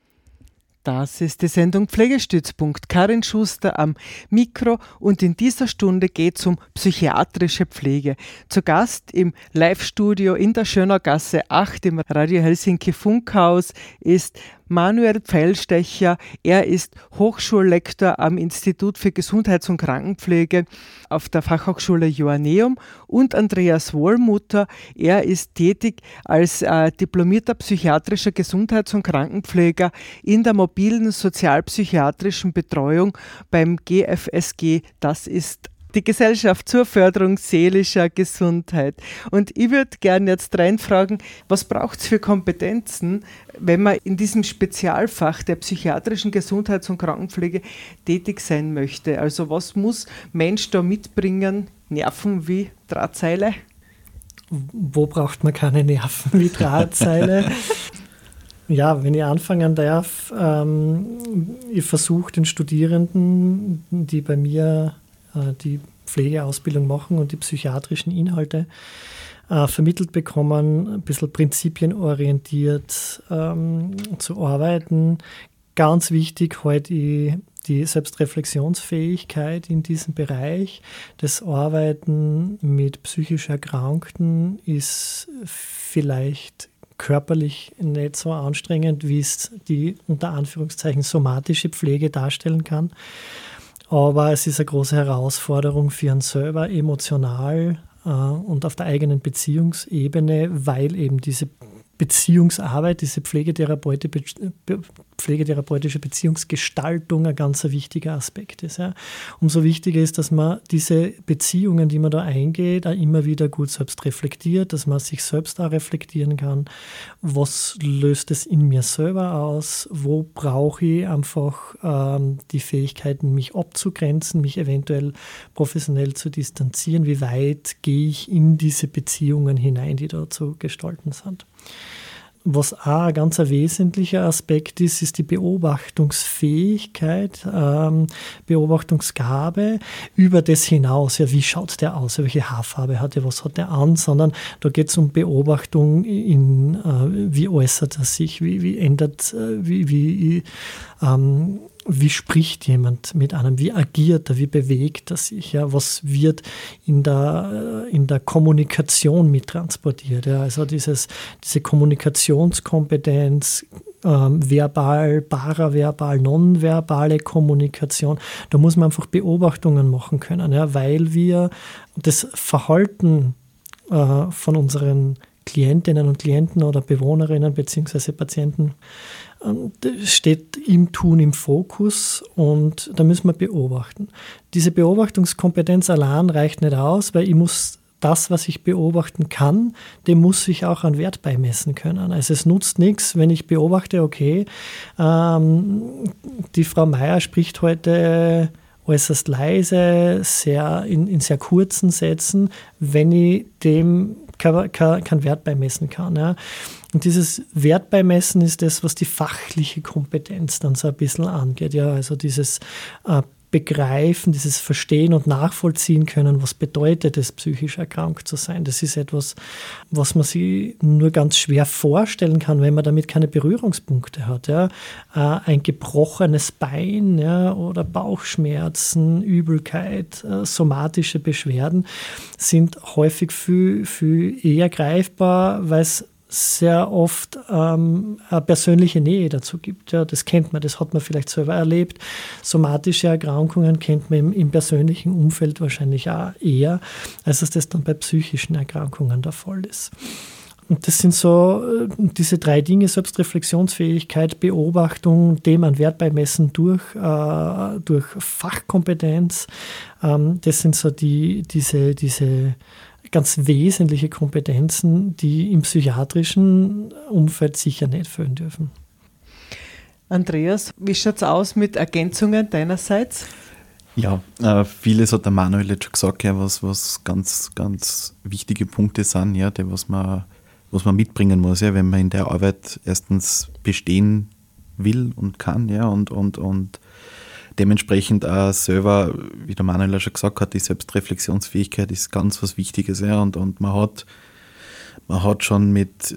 Das ist die Sendung Pflegestützpunkt. Karin Schuster am Mikro und in dieser Stunde geht es um psychiatrische Pflege. Zu Gast im Live-Studio in der Schönergasse 8 im Radio Helsinki Funkhaus ist Manuel Pfeilstecher. Er ist Hochschullektor am Institut für Gesundheits- und Krankenpflege auf der Fachhochschule Joanneum und Andreas Wohlmutter. Er ist tätig als äh, diplomierter psychiatrischer Gesundheits- und Krankenpfleger in der mobilen sozialpsychiatrischen Betreuung beim GFSG. Das ist die Gesellschaft zur Förderung seelischer Gesundheit. Und ich würde gerne jetzt reinfragen, was braucht es für Kompetenzen, wenn man in diesem Spezialfach der psychiatrischen Gesundheits- und Krankenpflege tätig sein möchte? Also was muss Mensch da mitbringen? Nerven wie Drahtseile? Wo braucht man keine Nerven wie Drahtseile? Ja, wenn ich anfangen darf, ähm, ich versuche den Studierenden, die bei mir die Pflegeausbildung machen und die psychiatrischen Inhalte äh, vermittelt bekommen, ein bisschen prinzipienorientiert ähm, zu arbeiten. Ganz wichtig heute die Selbstreflexionsfähigkeit in diesem Bereich. Das Arbeiten mit psychisch Erkrankten ist vielleicht körperlich nicht so anstrengend, wie es die unter Anführungszeichen somatische Pflege darstellen kann. Aber es ist eine große Herausforderung für einen selber emotional äh, und auf der eigenen Beziehungsebene, weil eben diese Beziehungsarbeit, diese pflegetherapeutische, pflegetherapeutische Beziehungsgestaltung ein ganz wichtiger Aspekt ist. Ja. Umso wichtiger ist, dass man diese Beziehungen, die man da eingeht, auch immer wieder gut selbst reflektiert, dass man sich selbst auch reflektieren kann. Was löst es in mir selber aus? Wo brauche ich einfach ähm, die Fähigkeiten, mich abzugrenzen, mich eventuell professionell zu distanzieren? Wie weit gehe ich in diese Beziehungen hinein, die da zu gestalten sind? Was auch ein ganz wesentlicher Aspekt ist, ist die Beobachtungsfähigkeit, ähm, Beobachtungsgabe über das hinaus. Ja, wie schaut der aus? Welche Haarfarbe hat er? Was hat er an? Sondern da geht es um Beobachtung in, äh, wie äußert er sich? Wie, wie ändert, äh, wie, wie ähm, wie spricht jemand mit einem, wie agiert er, wie bewegt er sich, ja, was wird in der, äh, in der Kommunikation mittransportiert. Ja, also dieses, diese Kommunikationskompetenz, ähm, verbal, paraverbal, nonverbale Kommunikation, da muss man einfach Beobachtungen machen können, ja, weil wir das Verhalten äh, von unseren Klientinnen und Klienten oder Bewohnerinnen bzw. Patienten steht im Tun im Fokus und da müssen wir beobachten. Diese Beobachtungskompetenz allein reicht nicht aus, weil ich muss das, was ich beobachten kann, dem muss ich auch an Wert beimessen können. Also es nutzt nichts, wenn ich beobachte, okay, ähm, die Frau Meier spricht heute äußerst leise, sehr in, in sehr kurzen Sätzen, wenn ich dem keinen kein Wert beimessen kann. Ja. Und dieses Wertbeimessen ist das, was die fachliche Kompetenz dann so ein bisschen angeht. Ja, also dieses äh, Begreifen, dieses Verstehen und Nachvollziehen können, was bedeutet es, psychisch erkrankt zu sein. Das ist etwas, was man sich nur ganz schwer vorstellen kann, wenn man damit keine Berührungspunkte hat. Ja. Äh, ein gebrochenes Bein ja, oder Bauchschmerzen, Übelkeit, äh, somatische Beschwerden sind häufig viel, viel eher greifbar, weil es sehr oft ähm, eine persönliche Nähe dazu gibt. Ja, das kennt man, das hat man vielleicht selber erlebt. Somatische Erkrankungen kennt man im, im persönlichen Umfeld wahrscheinlich auch eher, als dass das dann bei psychischen Erkrankungen der Fall ist. Und das sind so äh, diese drei Dinge, Selbstreflexionsfähigkeit, Beobachtung, dem an Wert beimessen durch, äh, durch Fachkompetenz. Ähm, das sind so die, diese, diese ganz wesentliche Kompetenzen, die im psychiatrischen Umfeld sicher nicht fehlen dürfen. Andreas, wie schaut es aus mit Ergänzungen deinerseits? Ja, äh, vieles hat der Manuel jetzt schon gesagt, ja, was, was ganz, ganz wichtige Punkte sind, ja, die, was man, was man mitbringen muss, ja, wenn man in der Arbeit erstens bestehen will und kann, ja, und, und, und dementsprechend auch selber, wie der Manuel ja schon gesagt hat, die Selbstreflexionsfähigkeit ist ganz was Wichtiges. Ja, und, und man hat, man hat schon mit,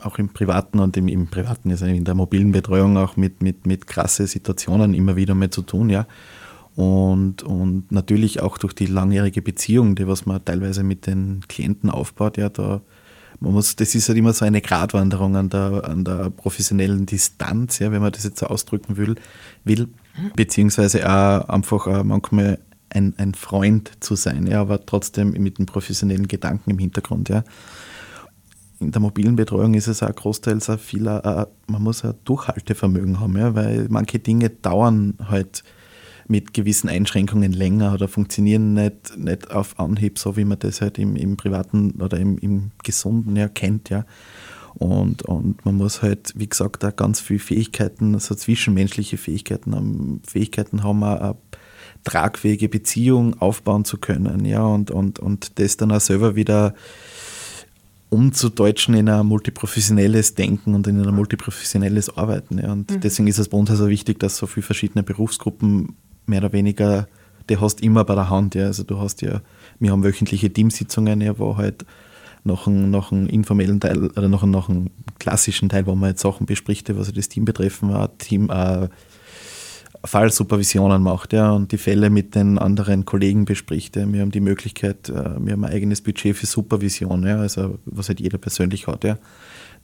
auch im Privaten und im, im Privaten, also in der mobilen Betreuung auch mit, mit, mit krasse Situationen immer wieder mal zu tun, ja. Und, und natürlich auch durch die langjährige Beziehung, die was man teilweise mit den Klienten aufbaut, ja, da man muss, das ist halt immer so eine Gratwanderung an der, an der professionellen Distanz, ja, wenn man das jetzt so ausdrücken will, will beziehungsweise auch einfach auch manchmal ein, ein Freund zu sein, ja, aber trotzdem mit einem professionellen Gedanken im Hintergrund. Ja. In der mobilen Betreuung ist es auch großteils auch viel, auch, man muss ein Durchhaltevermögen haben, ja, weil manche Dinge dauern halt mit gewissen Einschränkungen länger oder funktionieren nicht, nicht auf Anhieb, so wie man das halt im, im privaten oder im, im gesunden ja kennt. Ja. Und, und man muss halt, wie gesagt, da ganz viele Fähigkeiten, also zwischenmenschliche Fähigkeiten haben, Fähigkeiten haben, eine tragfähige Beziehung aufbauen zu können, ja, und, und, und das dann auch selber wieder umzudeutschen in ein multiprofessionelles Denken und in ein multiprofessionelles Arbeiten. Ja. Und mhm. deswegen ist es bei uns also wichtig, dass so viele verschiedene Berufsgruppen mehr oder weniger, die hast immer bei der Hand. Ja. Also du hast ja, wir haben wöchentliche Teamsitzungen, ja, wo halt noch einen, noch einen informellen Teil oder noch einen, noch einen klassischen Teil, wo man jetzt Sachen bespricht, was das Team betreffen, ein Team äh, Fallsupervisionen macht ja, und die Fälle mit den anderen Kollegen bespricht. Ja. Wir haben die Möglichkeit, äh, wir haben ein eigenes Budget für Supervision, ja, also was halt jeder persönlich hat. Ja.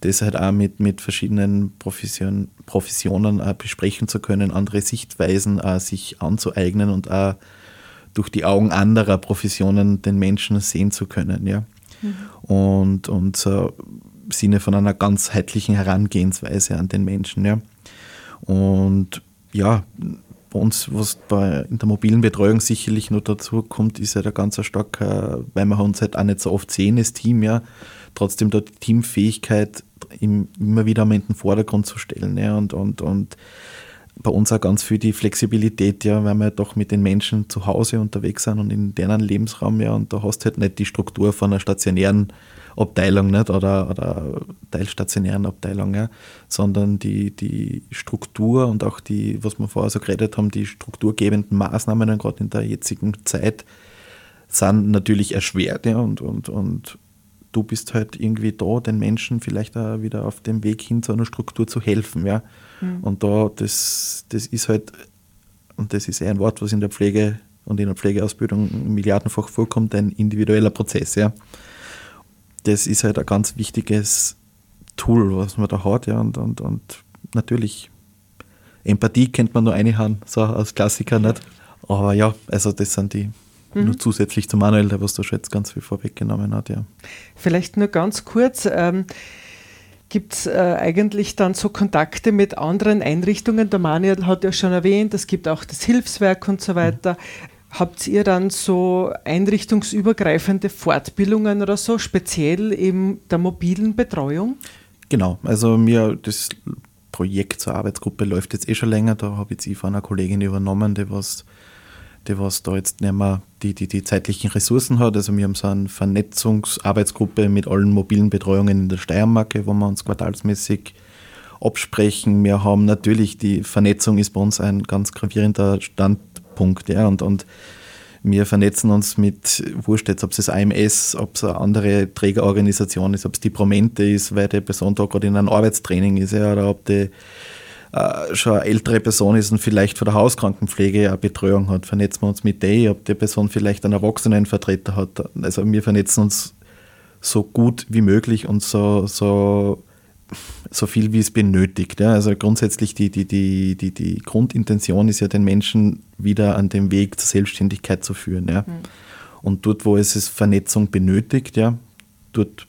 Das halt auch mit, mit verschiedenen Profession, Professionen äh, besprechen zu können, andere Sichtweisen äh, sich anzueignen und auch durch die Augen anderer Professionen den Menschen sehen zu können. Ja mhm. und, und so im Sinne von einer ganzheitlichen Herangehensweise an den Menschen. Ja. Und ja, bei uns, was bei, in der mobilen Betreuung sicherlich noch dazu kommt, ist ja der ganz starker, weil wir uns halt auch nicht so oft sehen, das Team, ja, trotzdem dort die Teamfähigkeit immer wieder in den Vordergrund zu stellen. Ja, und, und, und bei uns auch ganz viel die Flexibilität, ja, weil wir doch mit den Menschen zu Hause unterwegs sind und in deren Lebensraum, ja, und da hast du halt nicht die Struktur von einer stationären Abteilung nicht, oder, oder teilstationären Abteilung, ja, sondern die, die Struktur und auch die, was wir vorher so geredet haben, die strukturgebenden Maßnahmen, gerade in der jetzigen Zeit, sind natürlich erschwert. Ja, und, und, und du bist halt irgendwie da, den Menschen vielleicht auch wieder auf dem Weg hin zu einer Struktur zu helfen. Ja. Mhm. Und da, das, das ist halt, und das ist eher ein Wort, was in der Pflege und in der Pflegeausbildung milliardenfach vorkommt, ein individueller Prozess. Ja das ist halt ein ganz wichtiges Tool, was man da hat. Ja, und, und, und natürlich, Empathie kennt man nur eine Hand, so als Klassiker nicht. Aber ja, also das sind die mhm. nur zusätzlich zu Manuel, der was da schon jetzt ganz viel vorweggenommen hat. Ja. Vielleicht nur ganz kurz. Ähm, Gibt es äh, eigentlich dann so Kontakte mit anderen Einrichtungen? Der Manuel hat ja schon erwähnt, es gibt auch das Hilfswerk und so weiter. Habt ihr dann so einrichtungsübergreifende Fortbildungen oder so, speziell in der mobilen Betreuung? Genau, also mir das Projekt zur Arbeitsgruppe läuft jetzt eh schon länger. Da habe ich von einer Kollegin übernommen, die was, die was da jetzt nicht mehr die, die, die zeitlichen Ressourcen hat. Also wir haben so eine Vernetzungsarbeitsgruppe mit allen mobilen Betreuungen in der Steiermark, wo wir uns quartalsmäßig absprechen. Wir haben natürlich, die Vernetzung ist bei uns ein ganz gravierender Stand, Punkt. Ja, und, und wir vernetzen uns mit, wurscht jetzt, ob es das AMS, ob es eine andere Trägerorganisation ist, ob es die Promente ist, weil die Person da gerade in einem Arbeitstraining ist, ja, oder ob die äh, schon eine ältere Person ist und vielleicht von der Hauskrankenpflege eine Betreuung hat, vernetzen wir uns mit der, ob die Person vielleicht einen Erwachsenenvertreter hat. Also wir vernetzen uns so gut wie möglich und so, so so viel wie es benötigt. Ja. Also grundsätzlich die, die, die, die, die Grundintention ist ja, den Menschen wieder an dem Weg zur Selbstständigkeit zu führen. Ja. Mhm. Und dort, wo es Vernetzung benötigt, ja, dort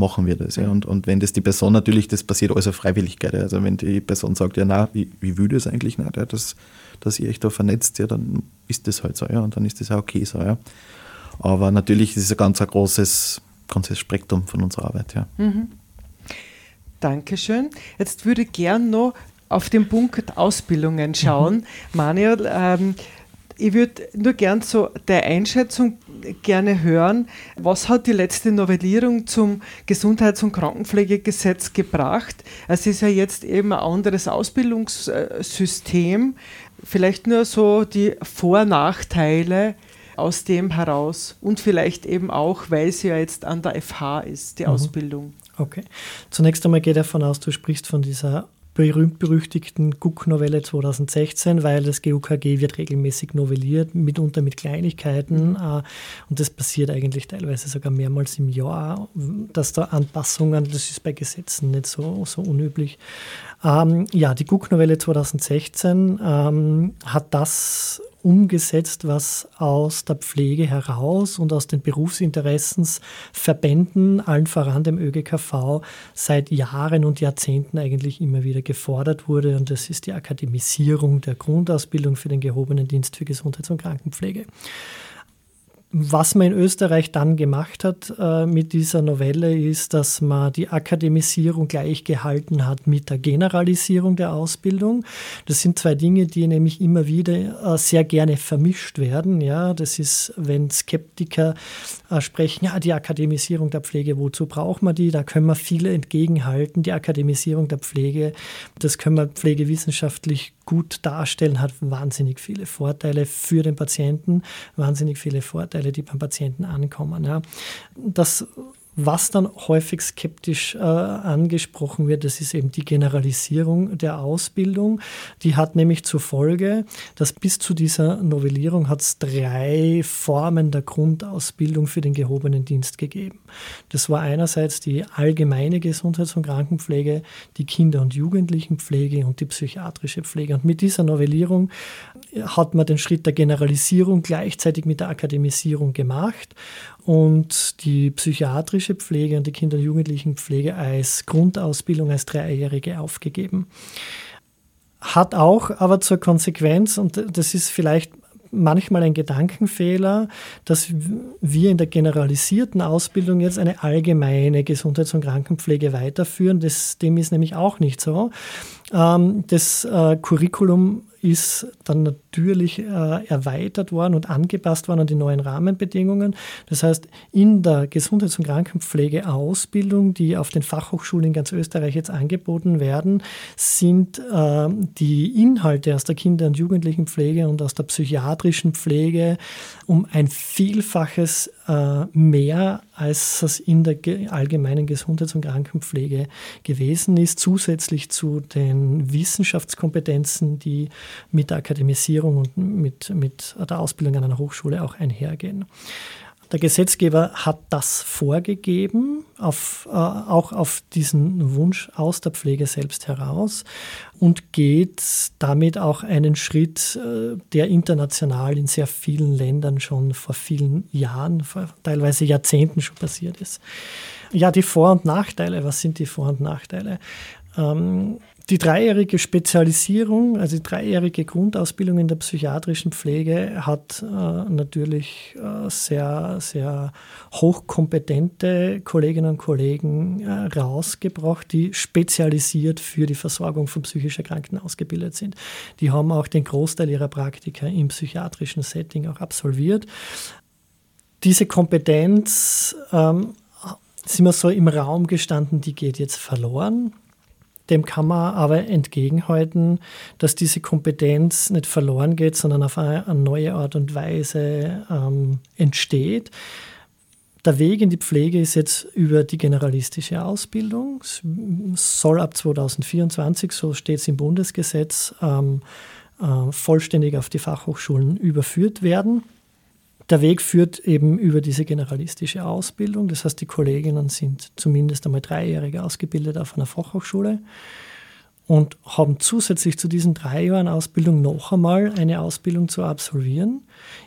machen wir das. Ja. Und, und wenn das die Person natürlich, das passiert alles auf Freiwilligkeit. Also wenn die Person sagt, ja, na, wie, wie will das eigentlich nicht, ja, dass, dass ihr euch da vernetzt, ja, dann ist das halt so, ja, und dann ist das auch okay so, ja. Aber natürlich ist es ein ganz ein großes, großes Spektrum von unserer Arbeit, ja. Mhm. Dankeschön. Jetzt würde ich gern noch auf den Punkt Ausbildungen schauen. Mhm. Manuel, ähm, ich würde nur gern so der Einschätzung gerne hören. Was hat die letzte Novellierung zum Gesundheits- und Krankenpflegegesetz gebracht? Es ist ja jetzt eben ein anderes Ausbildungssystem. Vielleicht nur so die Vor- Nachteile aus dem heraus und vielleicht eben auch, weil sie ja jetzt an der FH ist, die mhm. Ausbildung. Okay. Zunächst einmal geht davon aus, du sprichst von dieser berühmt-berüchtigten GUK-Novelle 2016, weil das GUKG wird regelmäßig novelliert, mitunter mit Kleinigkeiten. Mhm. Äh, und das passiert eigentlich teilweise sogar mehrmals im Jahr, dass da Anpassungen, das ist bei Gesetzen nicht so, so unüblich. Ähm, ja, die GUK-Novelle 2016 ähm, hat das umgesetzt, was aus der Pflege heraus und aus den Berufsinteressensverbänden, allen voran dem ÖGKV, seit Jahren und Jahrzehnten eigentlich immer wieder gefordert wurde. Und das ist die Akademisierung der Grundausbildung für den gehobenen Dienst für Gesundheits- und Krankenpflege. Was man in Österreich dann gemacht hat äh, mit dieser Novelle ist, dass man die Akademisierung gleichgehalten hat mit der Generalisierung der Ausbildung. Das sind zwei Dinge, die nämlich immer wieder äh, sehr gerne vermischt werden. Ja, das ist, wenn Skeptiker äh, sprechen, ja, die Akademisierung der Pflege, wozu braucht man die? Da können wir viele entgegenhalten. Die Akademisierung der Pflege, das können wir pflegewissenschaftlich gut darstellen, hat wahnsinnig viele Vorteile für den Patienten, wahnsinnig viele Vorteile, die beim Patienten ankommen. Ja. Das was dann häufig skeptisch äh, angesprochen wird, das ist eben die Generalisierung der Ausbildung. Die hat nämlich zur Folge, dass bis zu dieser Novellierung hat es drei Formen der Grundausbildung für den gehobenen Dienst gegeben. Das war einerseits die allgemeine Gesundheits- und Krankenpflege, die Kinder- und Jugendlichenpflege und die psychiatrische Pflege. Und mit dieser Novellierung hat man den Schritt der Generalisierung gleichzeitig mit der Akademisierung gemacht und die psychiatrische Pflege und die Kinder- und Jugendlichenpflege als Grundausbildung als Dreijährige aufgegeben. hat auch aber zur Konsequenz, und das ist vielleicht manchmal ein Gedankenfehler, dass wir in der generalisierten Ausbildung jetzt eine allgemeine Gesundheits- und Krankenpflege weiterführen. Das, dem ist nämlich auch nicht so. Ähm, das äh, Curriculum ist dann natürlich äh, erweitert worden und angepasst worden an die neuen Rahmenbedingungen. Das heißt, in der Gesundheits- und Krankenpflegeausbildung, die auf den Fachhochschulen in ganz Österreich jetzt angeboten werden, sind äh, die Inhalte aus der Kinder- und Jugendlichenpflege und aus der psychiatrischen Pflege um ein Vielfaches mehr, als es in der allgemeinen Gesundheits- und Krankenpflege gewesen ist, zusätzlich zu den Wissenschaftskompetenzen, die mit der Akademisierung und mit, mit der Ausbildung an einer Hochschule auch einhergehen. Der Gesetzgeber hat das vorgegeben, auf, äh, auch auf diesen Wunsch aus der Pflege selbst heraus und geht damit auch einen Schritt, äh, der international in sehr vielen Ländern schon vor vielen Jahren, vor teilweise Jahrzehnten schon passiert ist. Ja, die Vor- und Nachteile, was sind die Vor- und Nachteile? Ähm, die dreijährige Spezialisierung, also die dreijährige Grundausbildung in der psychiatrischen Pflege hat äh, natürlich äh, sehr, sehr hochkompetente Kolleginnen und Kollegen äh, rausgebracht, die spezialisiert für die Versorgung von psychisch Erkrankten ausgebildet sind. Die haben auch den Großteil ihrer Praktika im psychiatrischen Setting auch absolviert. Diese Kompetenz ähm, sind wir so im Raum gestanden, die geht jetzt verloren. Dem kann man aber entgegenhalten, dass diese Kompetenz nicht verloren geht, sondern auf eine, neue Art und Weise ähm, entsteht. Der Weg in die Pflege ist jetzt über die generalistische Ausbildung. Es soll ab 2024, so steht es im Bundesgesetz, ähm, äh, vollständig auf die Fachhochschulen überführt werden. Der Weg führt eben über diese generalistische Ausbildung. Das heißt, die Kolleginnen sind zumindest einmal dreijährig ausgebildet auf einer Fachhochschule und haben zusätzlich zu diesen drei Jahren Ausbildung noch einmal eine Ausbildung zu absolvieren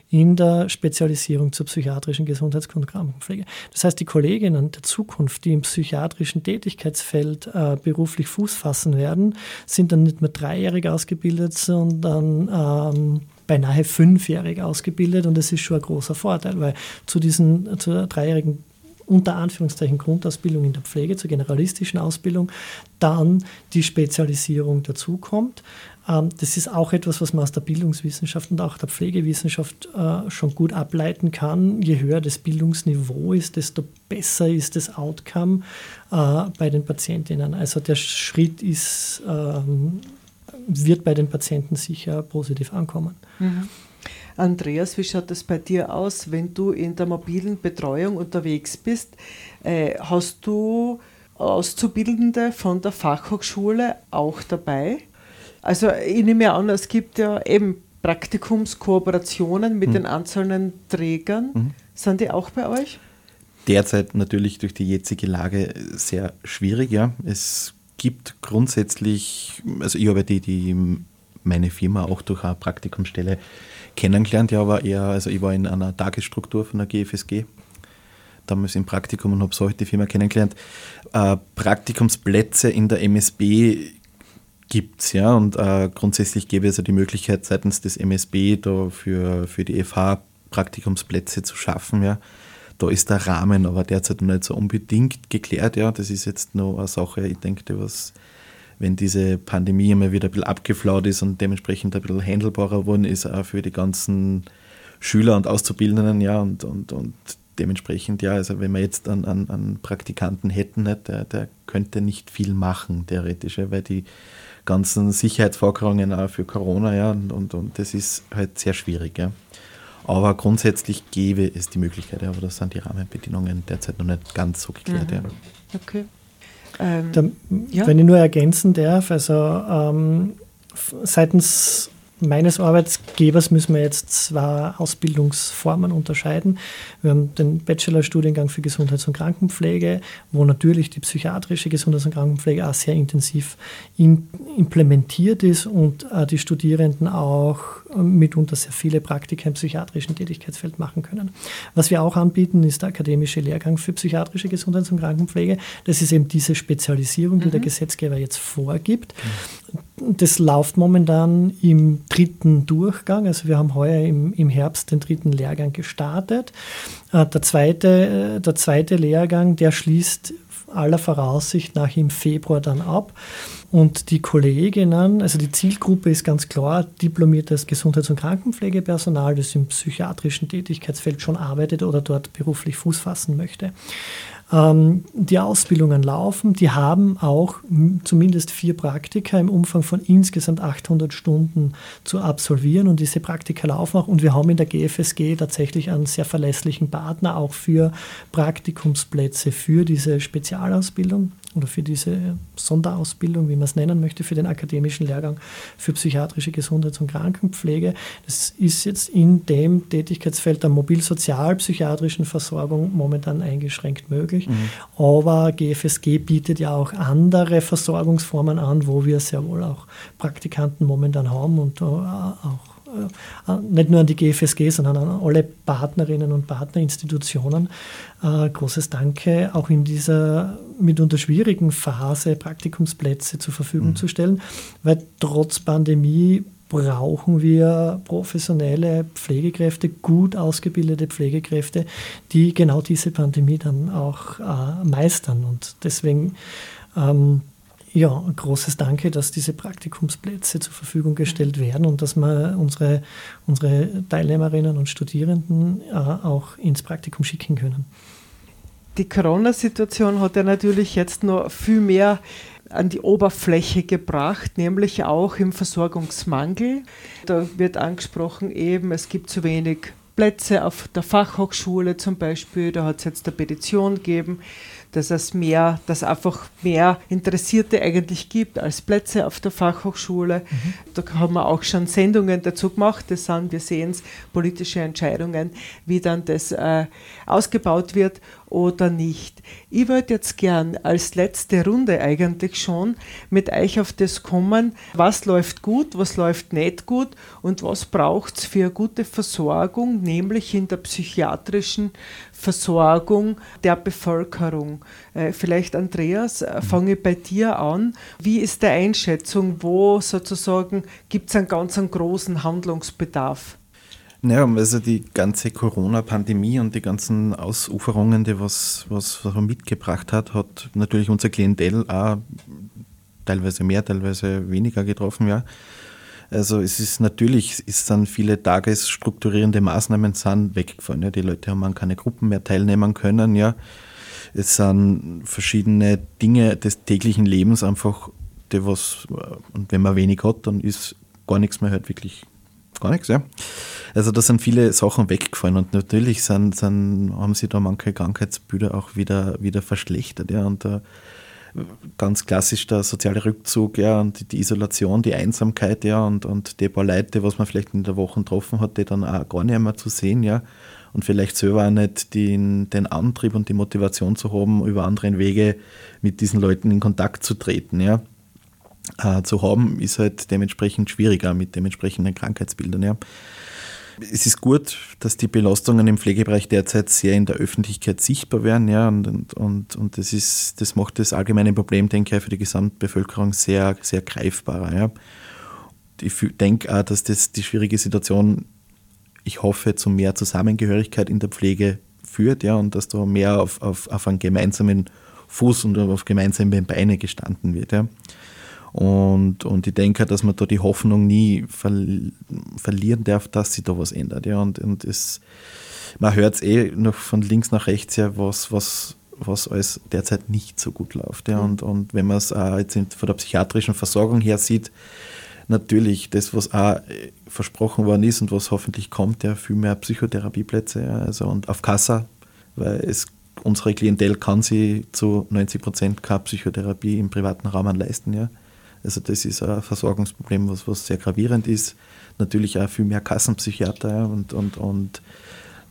in der Spezialisierung zur psychiatrischen Gesundheits- und Krankenpflege. Das heißt, die Kolleginnen der Zukunft, die im psychiatrischen Tätigkeitsfeld äh, beruflich Fuß fassen werden, sind dann nicht mehr dreijährig ausgebildet, sondern ähm, beinahe fünfjährig ausgebildet und das ist schon ein großer Vorteil, weil zu diesen zur dreijährigen unter Anführungszeichen Grundausbildung in der Pflege, zur generalistischen Ausbildung, dann die Spezialisierung dazukommt. Ähm, das ist auch etwas, was man aus der Bildungswissenschaft und auch der Pflegewissenschaft äh, schon gut ableiten kann. Je höher das Bildungsniveau ist, desto besser ist das Outcome äh, bei den Patientinnen. Also der Schritt ist ähm, wird bei den Patienten sicher positiv ankommen. Mhm. Andreas, wie schaut das bei dir aus, wenn du in der mobilen Betreuung unterwegs bist? Äh, hast du Auszubildende von der Fachhochschule auch dabei? Also ich nehme an, es gibt ja eben Praktikumskooperationen mit mhm. den einzelnen Trägern. Mhm. Sind die auch bei euch? Derzeit natürlich durch die jetzige Lage sehr schwierig, ja. Es gibt grundsätzlich, also ich habe die, die meine Firma auch durch eine Praktikumsstelle kennengelernt, ja, aber eher, also ich war in einer Tagesstruktur von der GFSG, damals im Praktikum und habe so heute die Firma kennengelernt. Äh, Praktikumsplätze in der MSB gibt es, ja, und äh, grundsätzlich gäbe es ja die Möglichkeit seitens des MSB da für, für die FH Praktikumsplätze zu schaffen, ja da ist der Rahmen aber derzeit noch nicht so unbedingt geklärt. Ja, das ist jetzt noch eine Sache, ich denke, was, wenn diese Pandemie mal wieder ein bisschen abgeflaut ist und dementsprechend ein bisschen handelbarer geworden ist, auch für die ganzen Schüler und Auszubildenden, ja, und, und, und dementsprechend, ja, also wenn wir jetzt einen, einen, einen Praktikanten hätten, nicht, der, der könnte nicht viel machen, theoretisch, weil die ganzen Sicherheitsvorkehrungen auch für Corona, ja, und, und, und das ist halt sehr schwierig, ja. Aber grundsätzlich gäbe es die Möglichkeit, aber das sind die Rahmenbedingungen derzeit noch nicht ganz so geklärt. Mhm. Ja. Okay. Ähm, da, ja. Wenn ich nur ergänzen darf, also ähm, seitens meines Arbeitgebers müssen wir jetzt zwei Ausbildungsformen unterscheiden. Wir haben den Bachelorstudiengang für Gesundheits- und Krankenpflege, wo natürlich die psychiatrische Gesundheits- und Krankenpflege auch sehr intensiv in, implementiert ist und äh, die Studierenden auch mitunter sehr viele Praktika im psychiatrischen Tätigkeitsfeld machen können. Was wir auch anbieten, ist der akademische Lehrgang für psychiatrische Gesundheits- und Krankenpflege. Das ist eben diese Spezialisierung, die mhm. der Gesetzgeber jetzt vorgibt. Mhm. Das läuft momentan im dritten Durchgang. Also wir haben heuer im, im Herbst den dritten Lehrgang gestartet. Äh, der zweite, äh, der zweite Lehrgang, der schließt aller Voraussicht nach im Februar dann ab. Und die Kolleginnen, also die Zielgruppe ist ganz klar diplomiertes Gesundheits- und Krankenpflegepersonal, das im psychiatrischen Tätigkeitsfeld schon arbeitet oder dort beruflich Fuß fassen möchte ähm, die Ausbildungen laufen. Die haben auch zumindest vier Praktika im Umfang von insgesamt 800 Stunden zu absolvieren und diese Praktika laufen auch. Und wir haben in der GFSG tatsächlich einen sehr verlässlichen Partner auch für Praktikumsplätze für diese Spezialausbildung oder für diese Sonderausbildung, wie man es nennen möchte, für den akademischen Lehrgang für psychiatrische Gesundheits- und Krankenpflege. Das ist jetzt in dem Tätigkeitsfeld der mobilsozialpsychiatrischen Versorgung momentan eingeschränkt möglich. Mhm. Aber GFSG bietet ja auch andere Versorgungsformen an, wo wir sehr wohl auch Praktikanten momentan haben und auch äh, nicht nur an die GFSG, sondern an alle Partnerinnen und Partnerinstitutionen. Äh, großes Danke, auch in dieser mitunter schwierigen Phase Praktikumsplätze zur Verfügung mhm. zu stellen, weil trotz Pandemie brauchen wir professionelle Pflegekräfte, gut ausgebildete Pflegekräfte, die genau diese Pandemie dann auch äh, meistern. Und deswegen ähm, ja, ein großes Danke, dass diese Praktikumsplätze zur Verfügung gestellt werden und dass wir unsere, unsere Teilnehmerinnen und Studierenden äh, auch ins Praktikum schicken können. Die Corona-Situation hat ja natürlich jetzt noch viel mehr an die Oberfläche gebracht, nämlich auch im Versorgungsmangel. Da wird angesprochen eben, es gibt zu wenig Plätze auf der Fachhochschule zum Beispiel. Da hat es jetzt eine Petition gegeben, dass es mehr, dass einfach mehr Interessierte eigentlich gibt als Plätze auf der Fachhochschule. Mhm. Da haben wir auch schon Sendungen dazu gemacht. Das sind, wir sehen es, politische Entscheidungen, wie dann das äh, ausgebaut wird oder nicht. Ich würde jetzt gern als letzte Runde eigentlich schon mit euch auf das kommen, was läuft gut, was läuft nicht gut und was braucht es für eine gute Versorgung, nämlich in der psychiatrischen Versorgung der Bevölkerung. Äh, vielleicht, Andreas, äh, fange ich bei dir an. Wie ist der Einschätzung? Wo sozusagen gibt es einen ganz einen großen Handlungsbedarf? Naja, also die ganze Corona-Pandemie und die ganzen Ausuferungen, die was, was, mitgebracht hat, hat natürlich unser Klientel auch teilweise mehr, teilweise weniger getroffen, ja. Also es ist natürlich, es sind viele tagesstrukturierende Maßnahmen sind weggefallen. Ja. Die Leute haben an keine Gruppen mehr teilnehmen können. Ja. Es sind verschiedene Dinge des täglichen Lebens einfach, die was, und wenn man wenig hat, dann ist gar nichts mehr halt wirklich gar nichts. Ja. Also da sind viele Sachen weggefallen und natürlich sind, sind, haben sich da manche Krankheitsbilder auch wieder, wieder verschlechtert. Ja. Und da ganz klassisch der soziale Rückzug, ja, und die Isolation, die Einsamkeit, ja, und, und die paar Leute, was man vielleicht in der Woche getroffen hat, die dann auch gar nicht mehr zu sehen, ja, und vielleicht selber auch nicht den, den Antrieb und die Motivation zu haben, über andere Wege mit diesen Leuten in Kontakt zu treten, ja. Äh, zu haben, ist halt dementsprechend schwieriger mit dementsprechenden Krankheitsbildern, ja. Es ist gut, dass die Belastungen im Pflegebereich derzeit sehr in der Öffentlichkeit sichtbar werden, ja, und, und, und das, ist, das macht das allgemeine Problem, denke ich, für die Gesamtbevölkerung sehr, sehr greifbarer. Ja. Ich denke auch, dass das die schwierige Situation, ich hoffe, zu mehr Zusammengehörigkeit in der Pflege führt, ja, und dass da mehr auf, auf, auf einen gemeinsamen Fuß und auf gemeinsame Beine gestanden wird. Ja. Und, und ich denke, dass man da die Hoffnung nie ver verlieren darf, dass sich da was ändert. Ja. Und, und es, man hört es eh noch von links nach rechts ja, was, was, was alles derzeit nicht so gut läuft. Ja. Und, und wenn man es auch jetzt von der psychiatrischen Versorgung her sieht, natürlich das, was auch äh, versprochen worden ist und was hoffentlich kommt, ja, viel mehr Psychotherapieplätze ja, also und auf Kassa, weil es unsere Klientel kann sie zu 90 Prozent keine Psychotherapie im privaten Rahmen leisten. Ja. Also das ist ein Versorgungsproblem, was, was sehr gravierend ist. Natürlich auch viel mehr Kassenpsychiater und, und, und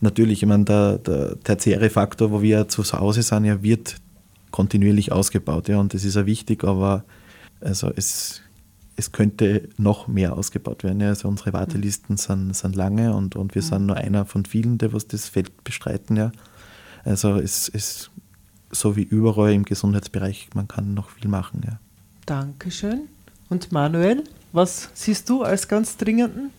natürlich, ich meine, der, der tertiäre Faktor, wo wir zu Hause sind, ja, wird kontinuierlich ausgebaut. Ja, und das ist ja wichtig, aber also es es könnte noch mehr ausgebaut werden. Ja. Also unsere Wartelisten sind, sind lange und, und wir sind nur einer von vielen, die was das Feld bestreiten. Ja. Also es ist so wie überall im Gesundheitsbereich, man kann noch viel machen. Ja. Dankeschön. Und Manuel, was siehst du als ganz dringenden?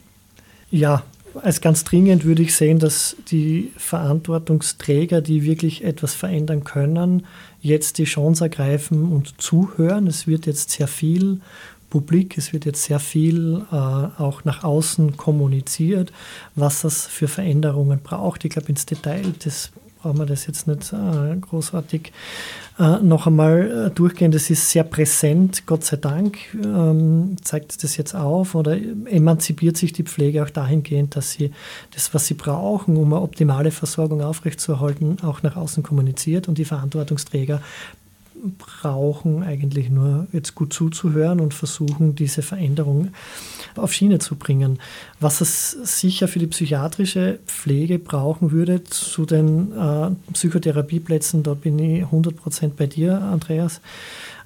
Ja, als ganz dringend würde ich sehen, dass die Verantwortungsträger, die wirklich etwas verändern können, jetzt die Chance ergreifen und zuhören. Es wird jetzt sehr viel publik, es wird jetzt sehr viel äh, auch nach außen kommuniziert, was das für Veränderungen braucht. Ich glaube, ins Detail, das brauchen wir das jetzt nicht äh, großartig äh, noch einmal äh, durchgehen. Das ist sehr präsent, Gott sei Dank, ähm, zeigt das jetzt auf oder emanzipiert sich die Pflege auch dahingehend, dass sie das, was sie brauchen, um eine optimale Versorgung aufrechtzuerhalten, auch nach außen kommuniziert und die Verantwortungsträger brauchen eigentlich nur jetzt gut zuzuhören und versuchen, diese Veränderung auf Schiene zu bringen. Was es sicher für die psychiatrische Pflege brauchen würde zu den äh, Psychotherapieplätzen, da bin ich 100 Prozent bei dir, Andreas.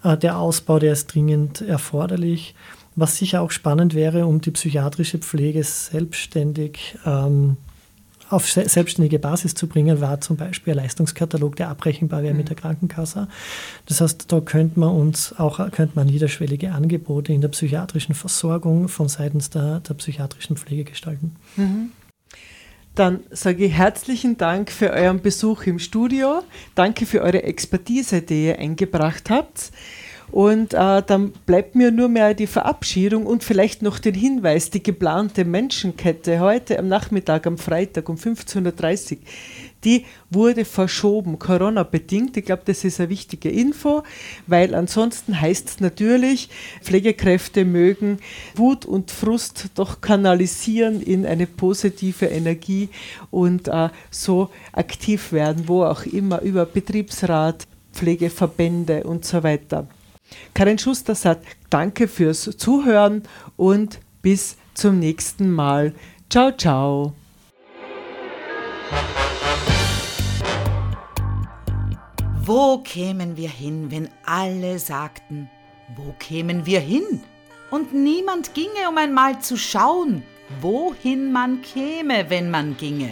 Äh, der Ausbau, der ist dringend erforderlich. Was sicher auch spannend wäre, um die psychiatrische Pflege selbstständig ähm, auf selbstständige Basis zu bringen, war zum Beispiel ein Leistungskatalog, der abrechenbar wäre mhm. mit der Krankenkasse. Das heißt, da könnte man uns auch könnte man niederschwellige Angebote in der psychiatrischen Versorgung von seitens der, der psychiatrischen Pflege gestalten. Mhm. Dann sage ich herzlichen Dank für euren Besuch im Studio. Danke für eure Expertise, die ihr eingebracht habt. Und äh, dann bleibt mir nur mehr die Verabschiedung und vielleicht noch den Hinweis, die geplante Menschenkette heute am Nachmittag, am Freitag um 15.30 Uhr, die wurde verschoben, Corona-bedingt. Ich glaube, das ist eine wichtige Info, weil ansonsten heißt es natürlich, Pflegekräfte mögen Wut und Frust doch kanalisieren in eine positive Energie und äh, so aktiv werden, wo auch immer, über Betriebsrat, Pflegeverbände und so weiter. Karin Schuster sagt Danke fürs Zuhören und bis zum nächsten Mal. Ciao, ciao. Wo kämen wir hin, wenn alle sagten, wo kämen wir hin? Und niemand ginge, um einmal zu schauen, wohin man käme, wenn man ginge.